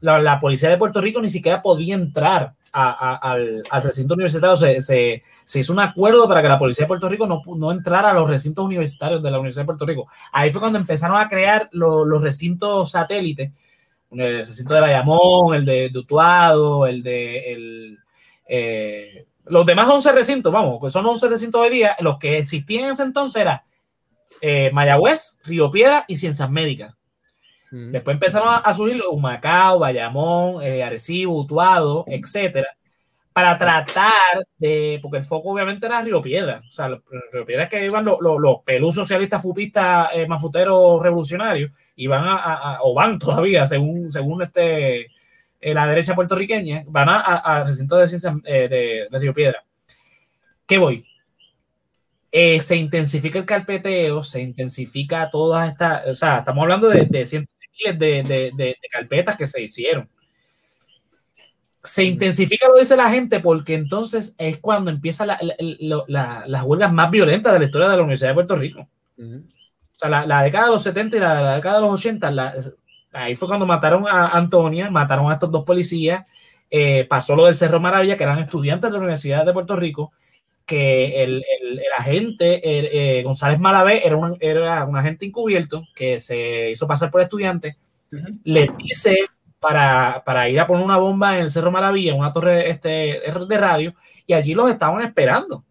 la, policía de Puerto Rico ni siquiera podía entrar al, recinto universitario. Se, hizo un acuerdo para que la policía de Puerto Rico no, no, entrara a los recintos universitarios de la Universidad de Puerto Rico. Ahí fue cuando empezaron a crear los recintos satélites, el recinto de Bayamón, el de, Utuado, el de... Eh, los demás 11 recintos, vamos, que son 11 recintos de día, los que existían en ese entonces era eh, Mayagüez, Río Piedra y Ciencias Médicas. Después empezaron a, subir Humacao, Bayamón, eh, Arecibo, Utuado, etcétera, para tratar de, porque el foco obviamente era Río Piedra, o sea, Río Piedra es que iban los, los, pelus socialistas, fupistas, eh, mafuteros revolucionarios, y van a, o van todavía, según, según este, eh, la derecha puertorriqueña, van al recinto de ciencias de, Río Piedra. ¿Qué voy? se intensifica el carpeteo, se intensifica todas estas, o sea, estamos hablando de, de cientos miles de, de, carpetas que se hicieron. Se intensifica lo dice la gente porque entonces es cuando empiezan las huelgas más violentas de la historia de la Universidad de Puerto Rico. O sea, la, década de los 70 y la, década de los 80, ahí fue cuando mataron a Antonia, mataron a estos dos policías, eh, pasó lo del Cerro Maravilla, que eran estudiantes de la Universidad de Puerto Rico, que el, el, agente eh, González Malavé era un, era un agente encubierto que se hizo pasar por estudiante, le dice para, para, ir a poner una bomba en el Cerro Maravilla, en una torre este, de radio, y allí los estaban esperando.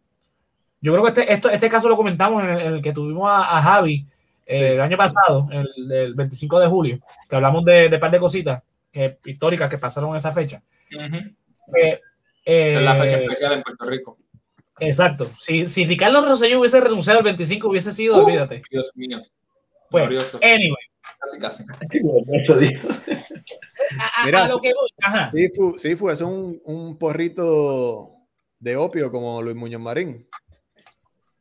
Yo creo que este, esto, este caso lo comentamos en el, que tuvimos a, Javi eh, el año pasado, el, 25 de julio, que hablamos de, de par de cositas que, históricas que pasaron en esa fecha.
esa es la fecha eh, especial en Puerto Rico.
Exacto. Si, si Ricardo Rosselló hubiese renunciado el 25, hubiese sido, olvídate.
Dios mío.
Pues, anyway.
Casi, casi.
Mira, a lo que voy. Ajá. Sifu, Sifu, es un, un porrito de opio como Luis Muñoz Marín.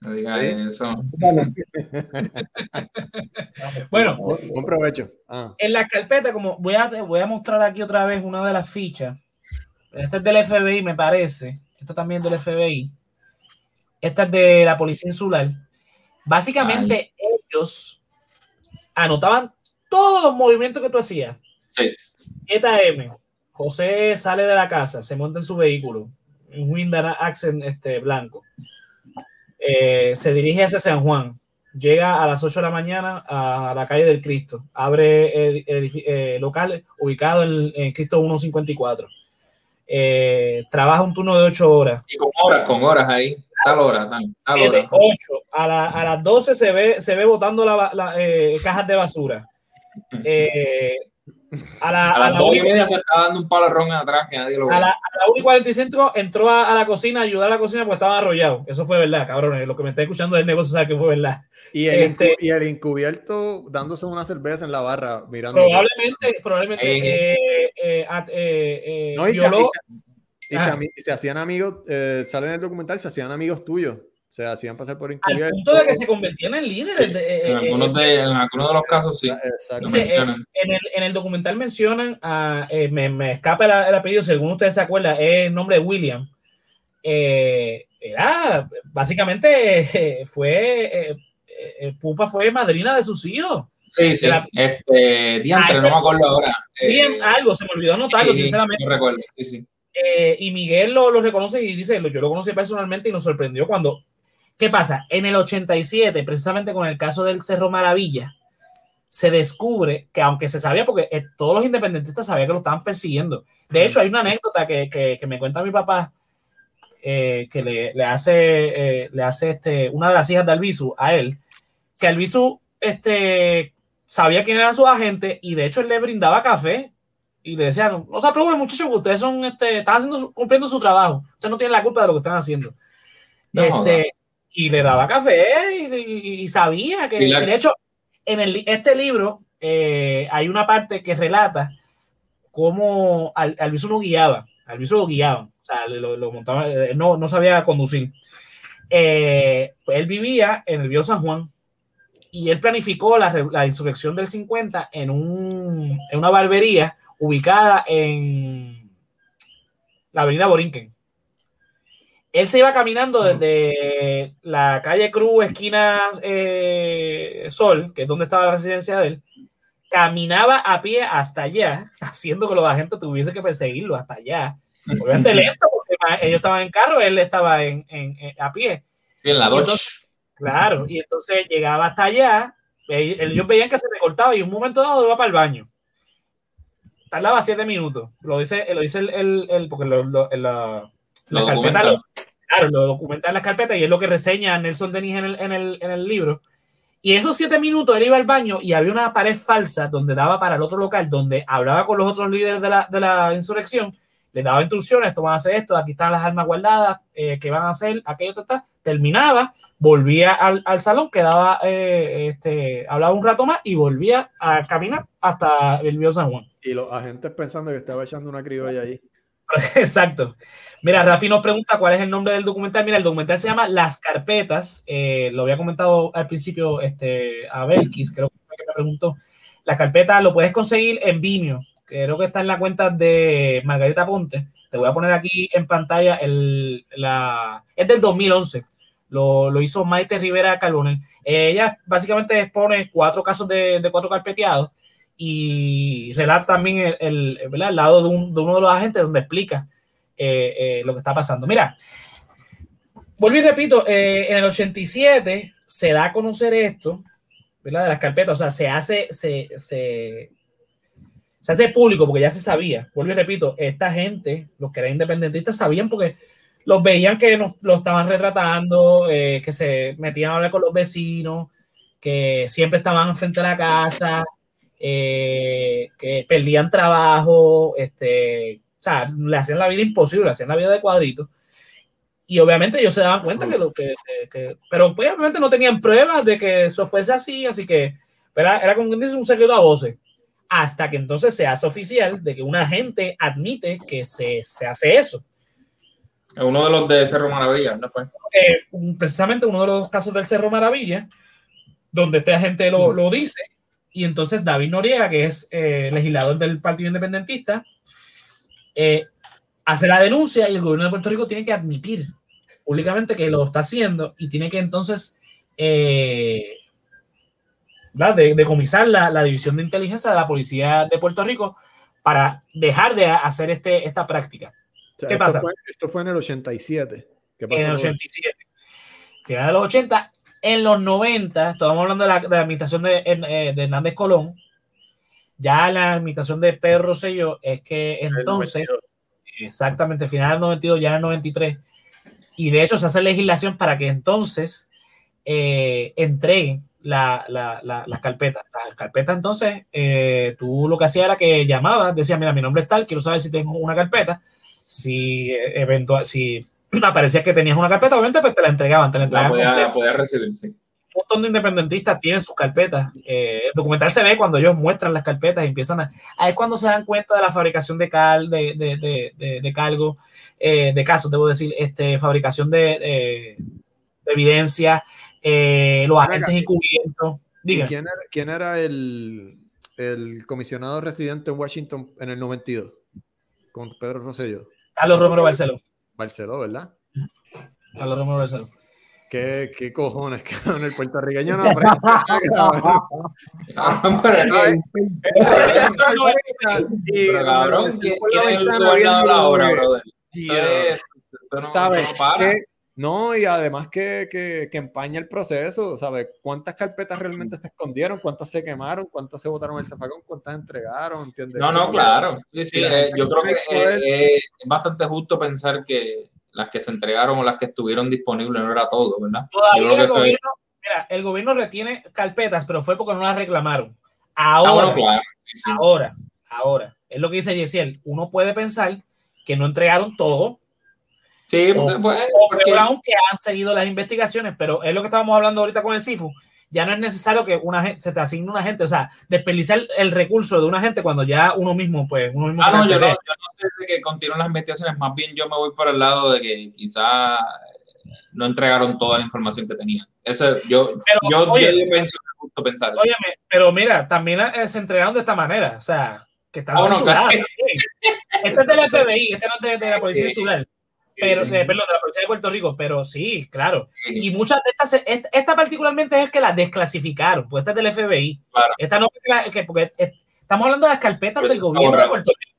No digas eso.
bueno,
buen provecho. Ah.
En la carpeta, como voy a, voy a mostrar aquí otra vez una de las fichas. Esta es del FBI, me parece. Esta también es del FBI. Esta es de la Policía Insular. Básicamente, ellos anotaban todos los movimientos que tú hacías.
Sí.
M. José sale de la casa, se monta en su vehículo, un Hyundai Accent este, blanco. Eh, se dirige hacia San Juan. Llega a las 8 de la mañana a la calle del Cristo. Abre eh, local ubicado en, en Cristo 154. Eh, trabaja un turno de 8 horas.
Y con horas, con horas ahí. Tal hora, tal, hora.
8. A, a, las 12 se ve, se ve botando las la, eh, cajas de basura. Eh,
a, la, a, las 2 y media se está dando un palo ron atrás que nadie lo ve.
A, la, a las 1 y 45 entró a, la cocina a ayudar a la cocina porque estaba arrollado. Eso fue verdad, cabrones. Lo que me está escuchando del negocio sabe que fue verdad.
Y el, este, y el encubierto dándose una cerveza en la barra mirando.
Probablemente, probablemente. Eh, eh, eh,
no, y, violó, y se, hacían amigos, eh, salen en el documental, se hacían amigos tuyos. O sea, hacían pasar por
encubierto. Al punto de que se convertían en líderes.
en, algunos de, en, algunos de, los casos sí.
en, el, en, el, documental mencionan, a, me, me, escapa el, apellido, según ustedes se acuerdan, es el nombre de William. era, básicamente, fue, Pupa fue madrina de sus hijos.
Sí, sí. este, diantre, no me acuerdo ahora.
Bien, algo, se me olvidó anotarlo, sinceramente.
No recuerdo, sí, sí.
Eh, y Miguel lo, lo, reconoce y dice, yo lo conocí personalmente y nos sorprendió cuando, ¿qué pasa? En el 87, precisamente con el caso del Cerro Maravilla, se descubre que aunque se sabía, porque eh, todos los independentistas sabían que lo estaban persiguiendo. De hecho, hay una anécdota que, que, que me cuenta mi papá, eh, que le, le hace, le hace este, una de las hijas de Albizu a él, que Albizu este, sabía quién era su agente y de hecho él le brindaba café y le decía, no se preocupen muchachos, que ustedes son, este, están haciendo, cumpliendo su trabajo, ustedes no tienen la culpa de lo que están haciendo. este, y le daba café y, sabía que, de hecho, en el, este libro eh, hay una parte que relata cómo al, Alviso lo guiaba, Alviso lo guiaba, o sea, lo, lo montaba, eh, no, no sabía conducir. Eh, pues él vivía en el Río San Juan y él planificó la, la insurrección del 50 en, un, en una barbería ubicada en la avenida Borinquen. Él se iba caminando desde la calle Cruz, esquina eh, Sol, que es donde estaba la residencia de él, caminaba a pie hasta allá, haciendo que los agentes tuviesen que perseguirlo hasta allá. Obviamente lento, porque ellos estaban en carro, él estaba en, a pie.
en la
Claro, y entonces llegaba hasta allá, ellos veían que se recortaba y un momento dado iba para el baño tardaba siete minutos. Lo dice, lo dice el, el, porque lo, lo, la, la carpeta, lo, claro, lo documenta en las carpetas y es lo que reseña Nelson Denis en el, en el, en el libro. Y esos siete minutos él iba al baño y había una pared falsa donde daba para el otro local, donde hablaba con los otros líderes de la, de la insurrección, le daba instrucciones, esto van a hacer esto, aquí están las armas guardadas, eh, qué van a hacer, aquello, está, terminaba, volvía al, al salón, quedaba, eh, este, hablaba un rato más y volvía a caminar hasta el Río San Juan.
Y los agentes pensando que estaba echando una criolla ahí.
Exacto. Mira, Rafi nos pregunta cuál es el nombre del documental. Mira, el documental se llama Las Carpetas. Eh, lo había comentado al principio este, a Belkis, creo que me preguntó. La carpeta lo puedes conseguir en Vimeo, creo que está en la cuenta de Margarita Ponte. Te voy a poner aquí en pantalla el, la, es del 2011. Lo, lo hizo Maite Rivera Carbonel. Ella básicamente expone cuatro casos de, de cuatro carpeteados y relata también el, el, el lado de, un, de, uno de los agentes donde explica eh, eh, lo que está pasando. Mira, vuelvo y repito, eh, en el 87 se da a conocer esto, ¿verdad? De las carpetas, o sea, se hace, se, se, se hace público porque ya se sabía. Vuelvo y repito, esta gente, los que eran independentistas, sabían porque los veían que nos, lo estaban retratando, eh, que se metían a hablar con los vecinos, que siempre estaban frente a la casa, eh, que perdían trabajo, este, o sea, le hacían la vida imposible, le hacían la vida de cuadrito. Y obviamente ellos se daban cuenta que lo que, que, pero obviamente no tenían pruebas de que eso fuese así, así que era, era como dice un secreto a voces. Hasta que entonces se hace oficial de que un agente admite que se, se hace eso.
Uno de los de Cerro Maravilla, ¿no fue?
Eh, precisamente uno de los casos del Cerro Maravilla, donde este agente lo, lo dice, y entonces David Noriega, que es eh, legislador del Partido Independentista, eh, hace la denuncia y el gobierno de Puerto Rico tiene que admitir públicamente que lo está haciendo y tiene que entonces eh, de, decomisar la, la, división de inteligencia de la policía de Puerto Rico para dejar de hacer este, esta práctica.
O sea, ¿Qué esto pasa? Fue, esto fue en el 87.
¿Qué pasó en el 87. Final de los 80, en los 90, estábamos hablando de la, de la administración de, eh, de, Hernández Colón, ya la administración de Pedro Rosselló es que entonces, exactamente, final del 92, ya en el 93, y de hecho se hace legislación para que entonces eh, entreguen la, la, la, las carpetas. Las carpetas entonces, eh, tú lo que hacías era que llamabas, decía, mira, mi nombre es tal, quiero saber si tengo una carpeta, si eventual, si aparecía que tenías una carpeta, obviamente pues te la entregaban, te la entregaban.
La podía, podía recibir, sí.
Un montón de independentistas tienen sus carpetas. Eh, el documental se ve cuando ellos muestran las carpetas y empiezan a... Ahí es cuando se dan cuenta de la fabricación de cal, de, de, de, de, de cargo, eh, de casos, debo decir, este, fabricación de, evidencia, eh, los agentes encubiertos.
¿Quién era, quién era el, el, comisionado residente en Washington en el 92? Con Pedro Rosselló.
Carlos Romero Barceló.
Barceló, ¿verdad?
Carlos Romero Barceló.
¿Qué, qué cojones, cabrón? El puertorriqueño no aprende.
Pero cabrón, ¿quién es el gobernador ahora, brother?
¿Sabes? No, y además que, que, que, empaña el proceso, ¿sabes? ¿Cuántas carpetas realmente se escondieron? ¿Cuántas se quemaron? ¿Cuántas se botaron el zafacón? ¿Cuántas entregaron? ¿Entiendes?
No, no, claro. Sí, sí, eh, yo creo que eh, eh, es bastante justo pensar que las que se entregaron o las que estuvieron disponibles no era todo, ¿verdad?
Todavía el, gobierno, mira, el gobierno retiene carpetas, pero fue porque no las reclamaron. Ahora, ah, bueno, claro. sí, sí. ahora, ahora, es lo que dice Yesiel, uno puede pensar que no entregaron todo,
Sí, porque, pues,
porque... Aunque han seguido las investigaciones, pero es lo que estábamos hablando ahorita con el CIFU. Ya no es necesario que una gente, se te asigne una gente, o sea, desperdiciar el recurso de una gente cuando ya uno mismo, pues, uno mismo.
Ah, no, yo no, yo no sé de que continúen las investigaciones, más bien yo me voy por el lado de que quizá no entregaron toda la información que tenían. Eso, yo,
pero,
yo,
oye,
yo pienso justo pensar eso.
Óyeme, pero mira, también se entregaron de esta manera, o sea, que están oh, no, claro. Este es del FBI, este no es de, de la Policía Insular pero, sí. eh, perdón, de la Policía de Puerto Rico, pero sí, claro. Sí. Y muchas de estas, esta, esta, particularmente es que la desclasificaron, pues esta es del FBI.
Claro.
Esta no, que, porque es, estamos hablando de las carpetas pues del gobierno de Puerto Rico.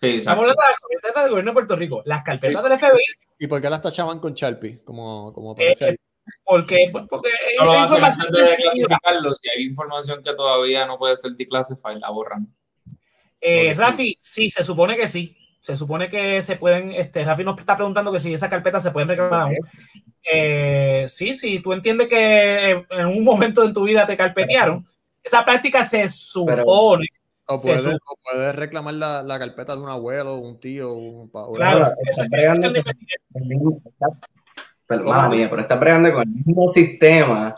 Sí,
estamos hablando de las carpetas del gobierno de Puerto Rico. Las carpetas del FBI.
¿Y por qué las tachaban con Sharpie? Como, como.
Eh, porque, porque
no lo hacen antes de desclasificarlo. Si hay información que todavía no puede ser declassified, la borran.
Eh, Rafi, sí, se supone que sí se supone que se pueden, este, Rafi nos está preguntando que si esas carpetas se pueden reclamar aún. Eh, sí, sí, tú entiendes que en un momento en tu vida te carpetearon, esa práctica se supone.
o, puedes, se o puedes reclamar la, la, carpeta de un abuelo, un tío, un
Claro, está bregando con el mismo, Perdón, mía, pero está bregando con el mismo sistema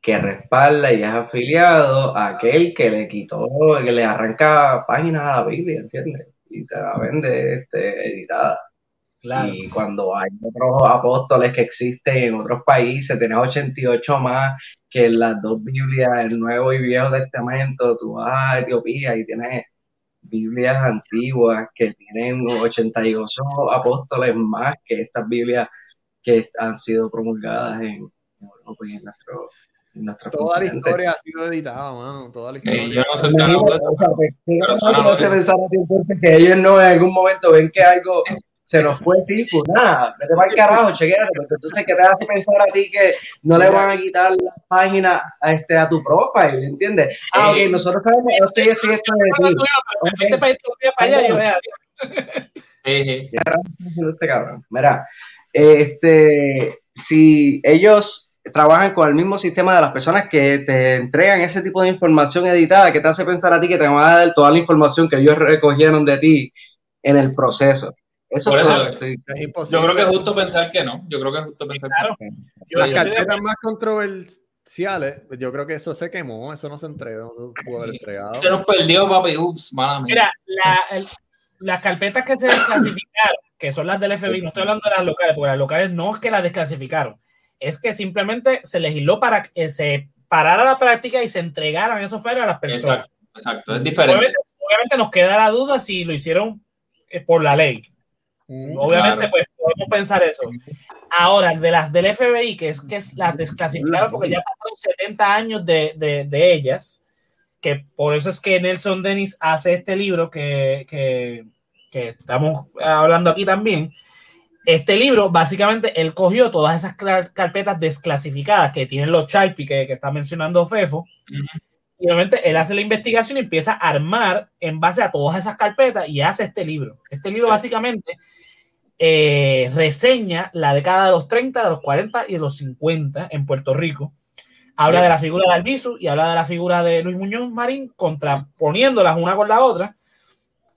que respalda y es afiliado a aquel que le quitó, que le arranca páginas a la Biblia, ¿entiendes? Y te la vende este, editada.
Claro.
Y cuando hay otros apóstoles que existen en otros países, tenés 88 más que las dos Biblias, el Nuevo y Viejo Testamento, tú vas a Etiopía y tienes Biblias antiguas que tienen 88 apóstoles más que estas Biblias que han sido promulgadas en Europa y en nuestro
Toda la historia ha sido editada, mano. Toda la historia. yo no sé
no se pensar entonces que ellos no en algún momento ven que algo se nos fue Sifu, nada, vete para el carajo, chequéate, porque entonces que te hace pensar a ti que no le van a quitar la página a, este, a tu profile, ¿entiendes? Ah, ok, nosotros sabemos esto y esto esto de ti. Vete para allá, yo vea. Este cabrón. Mira, este, si ellos trabajan con el mismo sistema de las personas que te entregan ese tipo de información editada que te hace pensar a ti que te van a dar toda la información que ellos recogieron de ti en el proceso.
Eso Por eso es imposible. Yo creo que es justo pensar que no. Yo creo que es justo pensar que no.
Las carpetas más controversiales, yo creo que eso se quemó, eso no se entregó,
Se nos perdió, papi. Ups,
Mira, las carpetas que se desclasificaron, que son las del FBI, no estoy hablando de las locales, porque las locales no es que las desclasificaron es que simplemente se legisló para que se parara la práctica y se entregaran esos files a las personas.
Exacto, exacto. es diferente.
Obviamente, nos queda la duda si lo hicieron eh, por la ley. Mm, obviamente, pues podemos pensar eso. Ahora, de las del FBI, que es que es las desclasificaron porque ya pasaron 70 años de, de, de, ellas, que por eso es que Nelson Dennis hace este libro que, que, que estamos hablando aquí también, este libro, básicamente, él cogió todas esas carpetas desclasificadas que tienen los Charpy que, que está mencionando Fefo. Y obviamente él hace la investigación y empieza a armar en base a todas esas carpetas y hace este libro. Este libro, básicamente, eh, reseña la década de los 30, de los 40 y de los 50 en Puerto Rico. Habla de la figura de Albizu y habla de la figura de Luis Muñoz Marín, contraponiéndolas una con la otra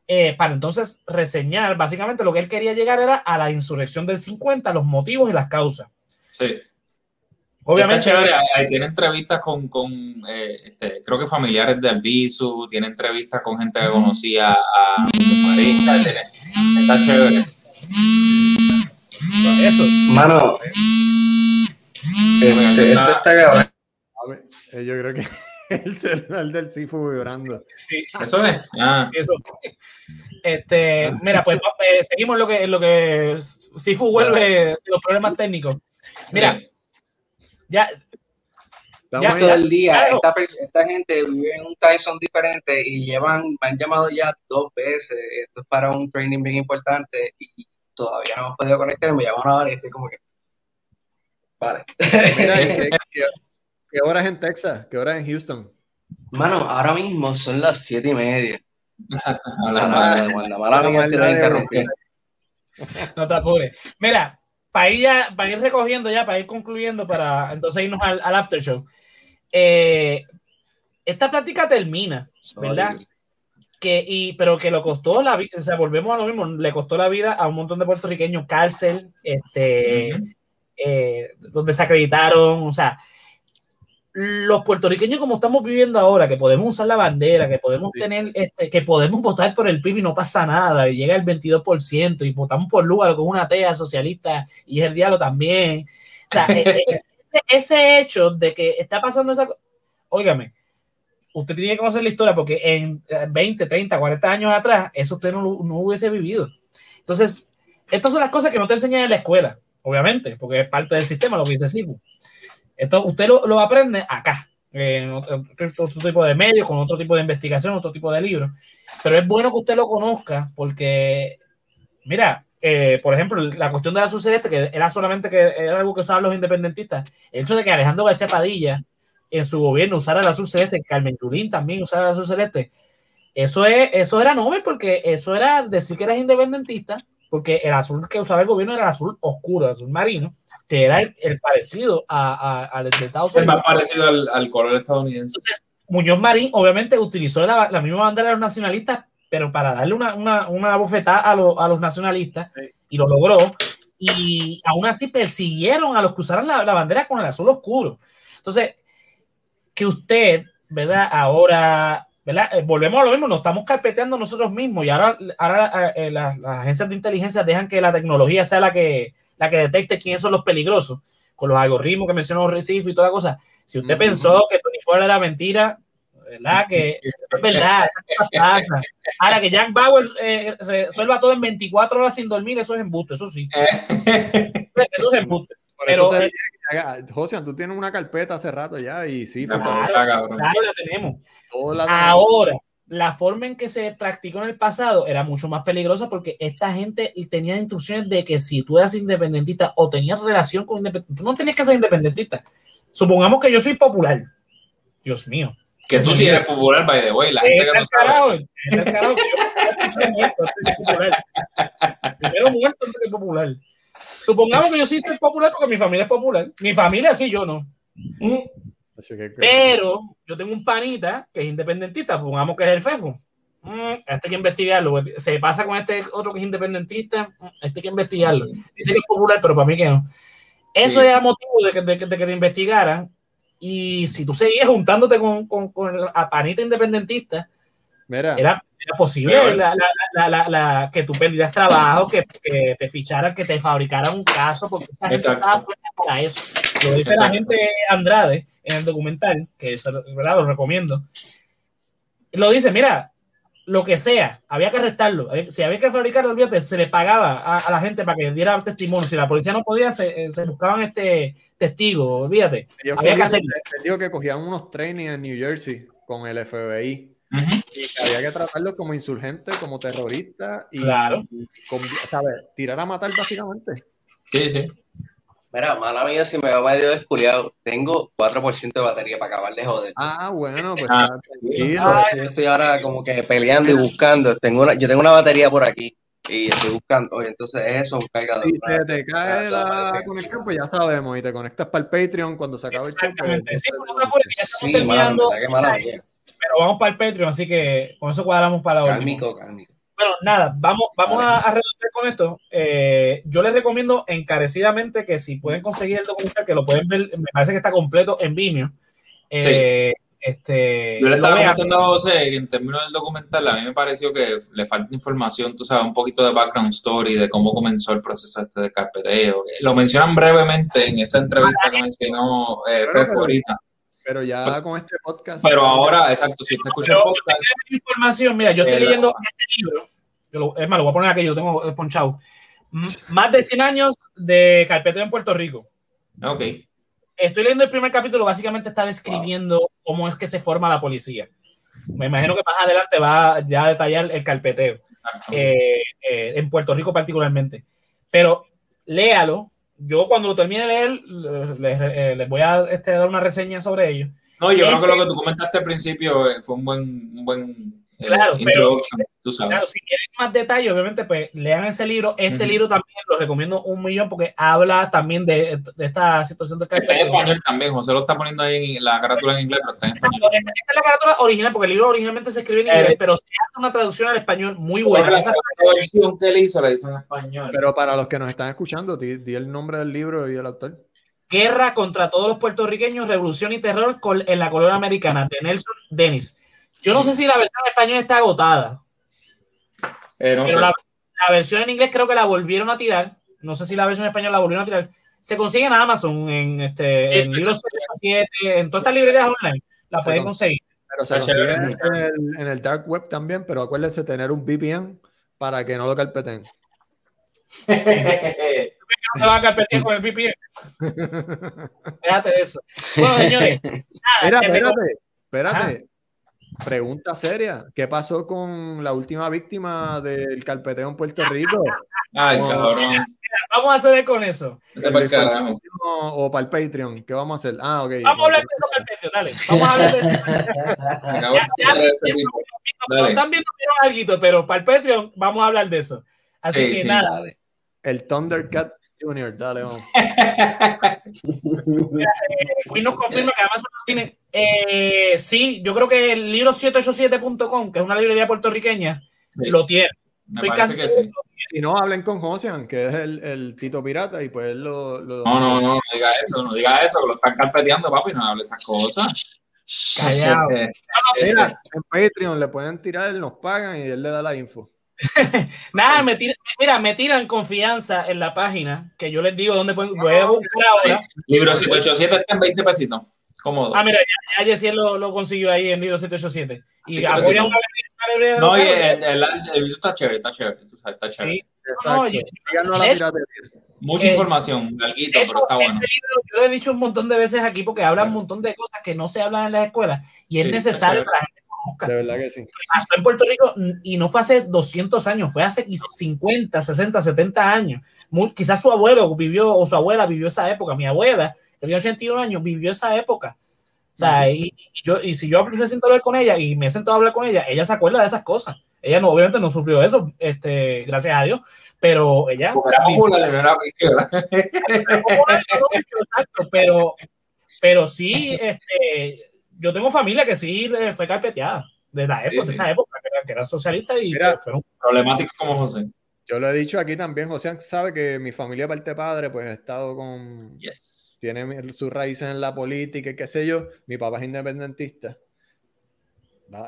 eh, para entonces reseñar, básicamente lo que él quería llegar era a la insurrección del 50, los motivos y las causas.
Sí. Obviamente. chévere, ahí tiene entrevistas con, con eh, este, creo que familiares de Albizu, tiene entrevistas con gente que conocía a Marista, está chévere.
Eso. Mano, este, está cabrón.
Eh, yo creo que el celular del Sifu vibrando.
Sí. Eso es. Ah. Eso.
Este, mira, pues eh, seguimos lo que, lo que Sifu vuelve los problemas técnicos. Mira, ya.
ya todo el día, esta, esta, gente vive en un Tyson diferente y llevan, me han llamado ya dos veces. Esto es para un training bien importante y todavía no hemos podido conectar. Me llaman ahora y estoy como que. Vale.
Mira, ¿Qué hora es en Texas? ¿Qué hora es en Houston?
Mano, ahora mismo son las siete y media.
No te apures. Mira, para ir, ya, para ir recogiendo ya, para ir concluyendo, para entonces irnos al, after show. Eh, esta plática termina, ¿verdad? Que, y, pero que lo costó la vida, o sea, volvemos a lo mismo, le costó la vida a un montón de puertorriqueños, cárcel, este, eh, donde se acreditaron, o sea, los puertorriqueños como estamos viviendo ahora, que podemos usar la bandera, que podemos tener, este, que podemos votar por el PIB y no pasa nada, y llega el 22% y votamos por lugar con una TEA socialista y es el diálogo también. O sea, e, e, ese, hecho de que está pasando esa óigame, usted tiene que conocer la historia porque en 20, 30, 40 años atrás, eso usted no, no hubiese vivido. Entonces, estas son las cosas que no te enseñan en la escuela, obviamente, porque es parte del sistema, lo que dice Sibu. Esto usted lo, aprende acá, en otro, tipo de medios, con otro tipo de investigación, otro tipo de libros. Pero es bueno que usted lo conozca porque, mira, eh, por ejemplo, la cuestión de la celeste, que era solamente que era algo que usaban los independentistas, el hecho de que Alejandro García Padilla en su gobierno usara el azul celeste, Carmen Chulín también usara el azul celeste, eso, es, eso era noble porque eso era decir que eras independentista, porque el azul que usaba el gobierno era el azul oscuro, el azul marino, que era el, parecido a, al de Estados
Unidos. El más parecido al, color estadounidense.
Muñoz Marín obviamente utilizó la, misma bandera de los nacionalistas, pero para darle una, una, una bofetada a, a, los nacionalistas, y lo logró, y aún así persiguieron a los que usaron la, la bandera con el azul oscuro. Entonces, que usted, ¿verdad? Ahora ¿verdad? Eh, volvemos a lo mismo, nos estamos carpeteando nosotros mismos y ahora, ahora eh, las, agencias de inteligencia dejan que la tecnología sea la que, la que detecte quiénes son los peligrosos. con los algoritmos que mencionó Recife y toda cosa. Si usted pensó que Tony Ford era mentira, ¿verdad? Que es verdad, pasa. Ahora que Jack Bauer eh, resuelva todo en 24 horas sin dormir, eso es embuste, eso sí. eso es embuste. Pero,
te, eh, José, tú tienes una carpeta hace rato ya y sí,
claro, claro, la tenemos. Ahora, la forma en que se practicó en el pasado era mucho más peligrosa porque esta gente tenía instrucciones de que si tú eras independentista o tenías relación con independentista, tú no tenías que ser independentista. Supongamos que yo soy popular. Dios mío.
Que tú sí eres popular, by the way. La gente que no sabe. Es el carajo
Primero muerto antes de popular. Supongamos que yo sí soy popular porque mi familia es popular. Mi familia sí, yo no. Pero yo tengo un panita que es independentista, supongamos que es el FEFO. Mm, este hay que investigarlo. Se pasa con este otro que es independentista. Mm, este hay que investigarlo. Dice que es popular, pero para mí que no. Eso era motivo de que, de, de que te investigaran y si tú seguías juntándote con, con, con la panita independentista, era, era, posible la, la, la, que tú perdieras trabajo, que, que, te ficharan, que te fabricaran un caso, porque esta gente estaba para eso. Lo dice la gente Andrade en el documental, que eso, ¿verdad? lo recomiendo. Lo dice, mira, lo que sea, había que arrestarlo. Si había que fabricarlo, olvídate, se le pagaba a, la gente para que diera testimonio. Si la policía no podía, se, eh, buscaban este testigo, olvídate.
había que hacerlo. Digo que cogían unos trainings en New Jersey con el FBI. Y había que tratarlo como insurgente, como terrorista y,
claro.
tirar a matar básicamente.
Sí, sí.
Mira, mala mía si me va medio desculiado. Tengo 4% de batería para acabar de joder.
Ah, bueno, pues
ah, tranquilo. yo estoy ahora como que peleando y buscando. Tengo una, yo tengo una batería por aquí y estoy buscando. Oye, entonces eso, un cargador.
Si se te cae la conexión, pues ya sabemos. Y te conectas para el Patreon cuando se acabe el show.
Pues, sí, sí. Pero vamos para el Patreon, así que con eso cuadramos para la
última. Cálmico,
bueno, nada, vamos, vamos a, a con esto. Eh, yo les recomiendo encarecidamente que si pueden conseguir el documental, que lo pueden ver, me parece que está completo en Vimeo. Eh, este,
yo le estaba comentando a José que en términos del documental, a mí me pareció que le falta información, tú sabes, un poquito de background story, de cómo comenzó el proceso este de carpeteo. Lo mencionan brevemente en esa entrevista que mencionó eh, ahorita.
Pero ya con este podcast.
Pero ahora, exacto, si usted escucha el podcast.
información, mira, yo estoy leyendo este libro. Yo es más, lo voy a poner aquí, yo tengo ponchado. Más de 100 años de carpeteo en Puerto Rico.
Ok.
Estoy leyendo el primer capítulo, básicamente está describiendo cómo es que se forma la policía. Me imagino que más adelante va ya a detallar el carpeteo. Eh, eh, en Puerto Rico particularmente. Pero léalo, yo cuando lo termine de leer, les, eh, les voy a este, dar una reseña sobre ello.
No, yo creo que lo que tú comentaste al principio eh, fue un buen, un buen
claro, pero, claro, si quieren más detalles, obviamente, pues lean ese libro. Este libro también lo recomiendo un millón porque habla también de, de esta situación de
Está en español también, José lo está poniendo ahí en la carátula en inglés, pero está en español.
Esta, es la carátula original porque el libro originalmente se escribe en inglés, pero se hace una traducción al español muy buena. Esa
versión que él hizo la hizo en español.
Pero para los que nos están escuchando, di, di el nombre del libro y el autor.
Guerra contra todos los puertorriqueños, revolución y terror en la colonia americana, de Nelson Dennis. Yo no sé si la versión en español está agotada.
Eh, pero
la, versión en inglés creo que la volvieron a tirar. No sé si la versión en español la volvieron a tirar. Se consigue en Amazon, en este, en libros 7, en todas estas librerías online. La pueden conseguir.
Pero se consigue en el, dark web también, pero acuérdense tener un VPN para que no lo carpeten.
no se va a carpetear con el VPN. Déjate de eso. Bueno, señores.
Nada, espérate, espérate. Pregunta seria, ¿qué pasó con la última víctima del carpeteo en Puerto Rico?
Ay, cabrón.
Vamos a hacer con eso.
para el carajo.
O para el Patreon, ¿qué vamos a hacer? Ah, ok.
Vamos a hablar de eso para el Patreon, dale. Vamos a hablar de eso. ya, están viendo algo, pero para el Patreon vamos a hablar de eso. Así que nada.
El Thundercat Junior, dale, vamos.
Quinn nos confirma que además tiene. Eh, sí, yo creo que el libro 787.com, que es una librería puertorriqueña, lo tiene.
Estoy casi que sí.
Si no, hablen con Josian, que es el, el, Tito Pirata, y pues lo, lo,
No, no, no, no diga eso, no diga eso, que lo están carpeteando, papi, no hable esas cosas.
Callado. Mira, en Patreon le pueden tirar, nos pagan y él le da la info.
Nada, me tiran, mira, me tiran confianza en la página que yo les digo dónde pueden. Voy a buscar ahora.
Libro 787 está en 20 pesitos. Cómodo.
Ah, mira, ya, ya Yesiel lo, lo consiguió ahí en libro 787. Y apoya una.
No, y el, el, el, está chévere, está chévere. Está chévere. Sí.
No, yo,
Mucha información, larguito, pero está bueno.
Este libro, yo lo he dicho un montón de veces aquí porque habla un montón de cosas que no se hablan en las escuelas y es necesario para la gente
de verdad que sí.
Pasó en Puerto Rico y no fue hace 200 años, fue hace 50, 60, 70 años. Muy, quizás su abuelo vivió o su abuela vivió esa época. Mi abuela, que tenía 81 años, vivió esa época. O sea, y, yo, y si yo me siento a hablar con ella y me he sentado a hablar con ella, ella se acuerda de esas cosas. Ella no, obviamente no sufrió eso, este, gracias a Dios, pero ella. pero, pero sí, este, yo tengo familia que sí fue carpeteada de la época, de esa época, que eran socialistas y
Mira, fueron problemáticos como José.
Yo lo he dicho aquí también, José sabe que mi familia parte padre pues ha estado con
yes.
tiene sus raíces en la política y qué sé yo, mi papá es independentista.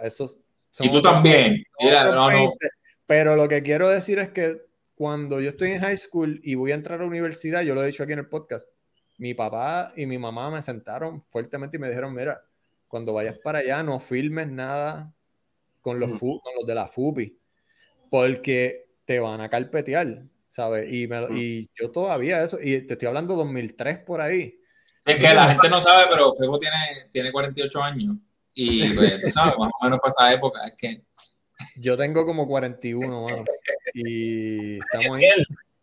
Esos
y tú también. Mira, no, no.
Pero lo que quiero decir es que cuando yo estoy en high school y voy a entrar a la universidad, yo lo he dicho aquí en el podcast, mi papá y mi mamá me sentaron fuertemente y me dijeron, mira, cuando vayas para allá no filmes nada con los, con los de la FUPI, porque te van a carpetear, ¿sabes? Y, y yo todavía eso, y te estoy hablando 2003 por ahí.
Es que la gente no sabe, pero Febo tiene, tiene 48 años. Y pues, tú sabes, más o menos para esa época, es que...
Yo tengo como 41, mano. Y estamos ahí.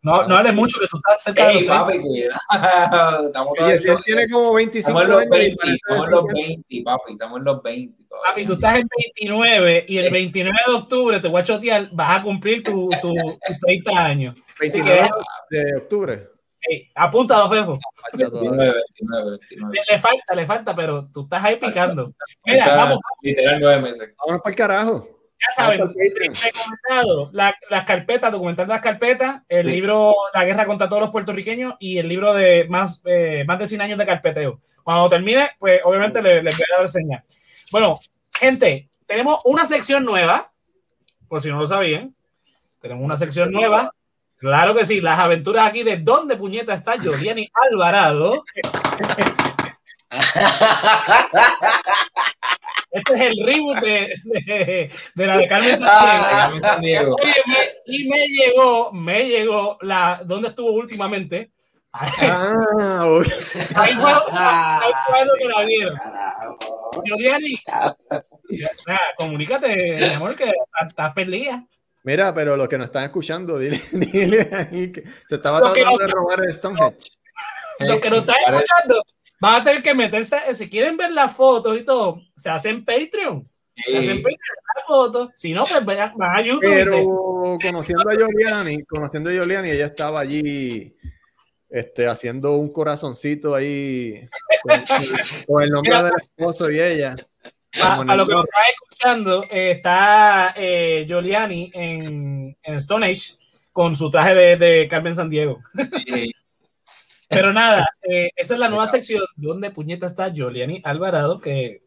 No, no hables mucho, que tú estás cerca
Ey, de papi, cuidado. Estamos
Oye, si él tiene como 25
estamos en los 20, estamos en los 20, papi, estamos en los 20.
Todavía. Papi, tú estás en 29 y el 29 de octubre te voy a chotear, vas a cumplir tu, tu, tu 30 años.
29 de octubre.
Hey, apúntalo, Fefo. 29, 29, 29. Le, le, falta, le falta, pero tú estás ahí picando. Mira, vamos.
Literal nueve meses.
Vámonos para el carajo.
Ya saben, recomendado la, las carpetas, documentar las carpetas, el libro La guerra contra todos los puertorriqueños y el libro de más, eh, más de 100 años de carpeteo. Cuando termine, pues obviamente les le voy a dar señal. Bueno, gente, tenemos una sección nueva, por si no lo sabían. Tenemos una sección nueva. Claro que sí, las aventuras aquí de dónde puñeta está Jodiani Alvarado. Este es el reboot de, de, de la de Carmen San Diego. Ah, y me llegó, me llegó la, ¿dónde estuvo últimamente? Ah, okay. Ahí fue, ahí fue que la vieron. Yoriani, comunícate, mi amor, que estás perdida.
Mira, pero los que nos están escuchando, dile, dile ahí que se estaba tratando de robar el Stonehenge.
Los que nos están escuchando, van a tener que meterse, si quieren ver las fotos y todo, se hacen Patreon. Se hacen Patreon las fotos. Si no, pues van a YouTube.
Pero conociendo a Yoliani, conociendo a Yoliani, ella estaba allí este, haciendo un corazoncito ahí con, el nombre del esposo y ella.
A, a, lo que nos está escuchando, eh, está eh, Giuliani en, en, Stone Age con su traje de, de Carmen San Diego. Sí. Pero nada, eh, esa es la nueva sección donde puñeta está Joliani Alvarado, que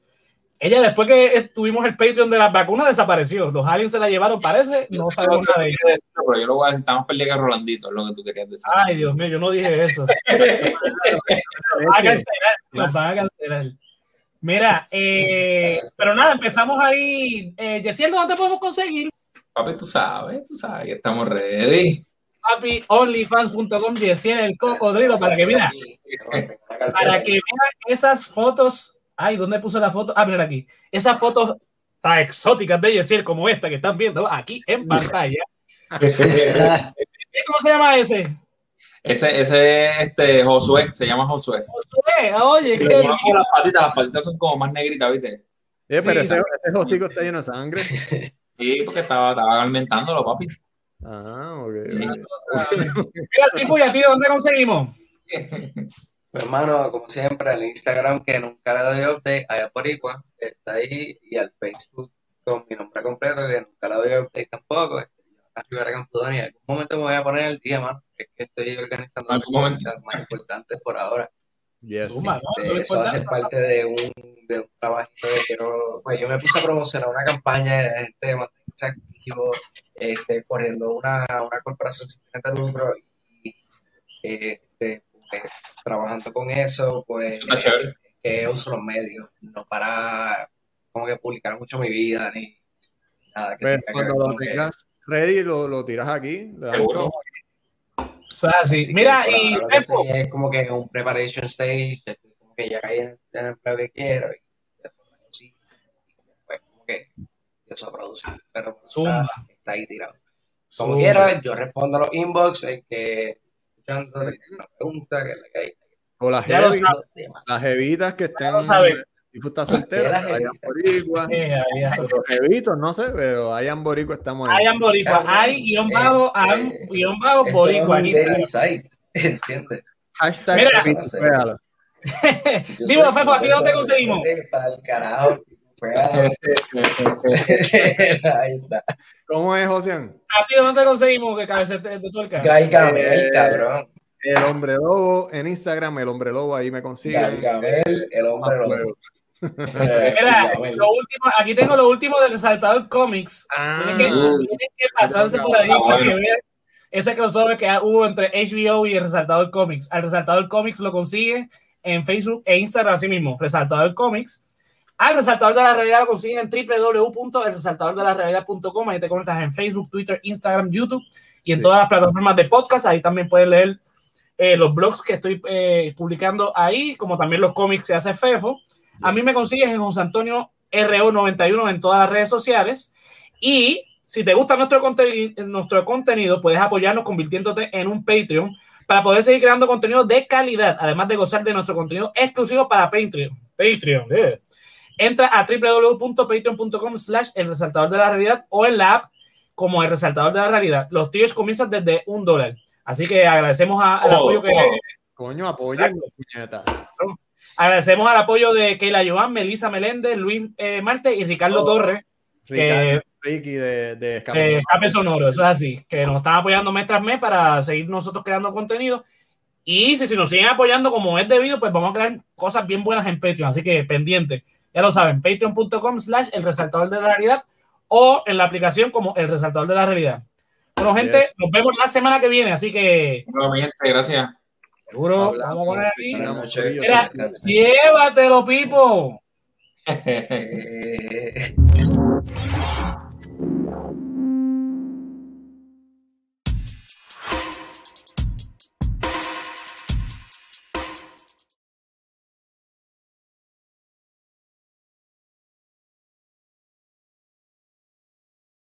ella después que tuvimos el Patreon de las vacunas desapareció. Los aliens se la llevaron, parece, no sabemos nada de
ella. Pero yo lo voy a decir, estamos perdiendo a Rolandito, es lo que tú querías decir.
Ay, Dios mío, yo no dije eso. nos van a cancelar, nos van a cancelar. Mira, eh, pero nada, empezamos ahí. Eh, Yesiel, ¿dónde te podemos conseguir?
Papi, tú sabes, tú sabes que estamos ready
papi, onlyfans.com y el cocodrilo para que mira, para que vean esas fotos. Ay, ¿dónde puse la foto? Ah, mira aquí. Esas fotos tan exóticas de Yesiel como esta que están viendo aquí en pantalla. ¿Cómo se llama ese?
Ese, ese, este, Josué, se llama Josué.
Josué, oye, qué
las patitas, las patitas son como más negritas, ¿viste?
Eh, pero ese, ese Josico está lleno de sangre.
Sí, porque estaba, estaba alimentándolo, papi.
Ah, ok.
Mira, Sifu, ¿y a ti dónde conseguimos?
Pues, hermano, como siempre, el Instagram que nunca le doy update, allá por igual, está ahí, y al Facebook con mi nombre completo, que nunca le doy update tampoco. Este, en algún momento me voy a poner el día, mano. Es que estoy organizando las cosas más importantes por ahora.
Yes.
Este, eso va a ser parte de un, de un trabajito que quiero. Pues yo me puse a promocionar una campaña de gente este, corriendo una, una corporación sin de lucro y este, pues, trabajando con eso, pues que uso los medios, no para como que publicar mucho mi vida ni nada. Que
cuando lo tengas ready, lo, lo, tiras aquí.
Seguro. así. Mira, y
es como que un preparation stage, como que ya caí en, el empleo que quiero y eso sí, pues como que eso produce, pero está, está, ahí tirado. Como quiera, yo respondo a los inbox, el que escuchando una pregunta que le cae.
O las jevitas, las jevitas que estén. Tú estás soltera, hay. Los jevitos, no sé, pero hay boricua, estamos
ahí. Hay hay guion bajo, hay guion bajo boricua.
¿Entiendes?
Hashtag
Mira, Digo, Fefo, aquí no te conseguimos.
Para el carajo.
¿Cómo es, Josian?
¿A ti dónde te conseguimos que cabecete de tuerca?
Gai Gamel, cabrón.
El hombre lobo en Instagram, el hombre lobo ahí me consigue.
Gai Gamel, el hombre lobo.
Mira, lo último, aquí tengo lo último del Resaltador Comics. Ah, tienen, que, pasarse por ahí para que vean ese crossover que hubo entre HBO y el Resaltador Comics. Al Resaltador Comics lo consigue en Facebook e Instagram, así mismo, Resaltador Comics. Al Resaltador de la Realidad lo consiguen en www.elresaltadordelarealidad.com. Ahí te conectas en Facebook, Twitter, Instagram, YouTube y en todas las plataformas de podcast. Ahí también puedes leer eh, los blogs que estoy eh, publicando ahí, como también los cómics que hace Fefo. A mí me consigues en José Antonio RO91 en todas las redes sociales. Y si te gusta nuestro, nuestro contenido, puedes apoyarnos convirtiéndote en un Patreon para poder seguir creando contenido de calidad, además de gozar de nuestro contenido exclusivo para Patreon. Patreon, eh. Entra a www.patreon.com slash el resaltador de la realidad o en la app como el resaltador de la realidad. Los tiers comienzan desde un dólar. Así que agradecemos al oh, apoyo que...
Oh. Coño, apoyo,
Agradecemos al apoyo de Keila Joan, Melissa Meléndez, Luis eh, Marte y Ricardo oh, Torres.
que, Ricky de, de
Escape, Sonoro. eso es así, que nos están apoyando mes tras mes para seguir nosotros creando contenido. Y si, si nos siguen apoyando como es debido, pues vamos a crear cosas bien buenas en Patreon. Así que pendiente, ya lo saben, patreon.com slash el resaltador de la realidad o en la aplicación como el resaltador de la realidad. Bueno, gente, nos vemos la semana que viene, así que.
Bueno, gente, gracias.
Seguro, vamos a poner. Mira, llévatelo, Pipo.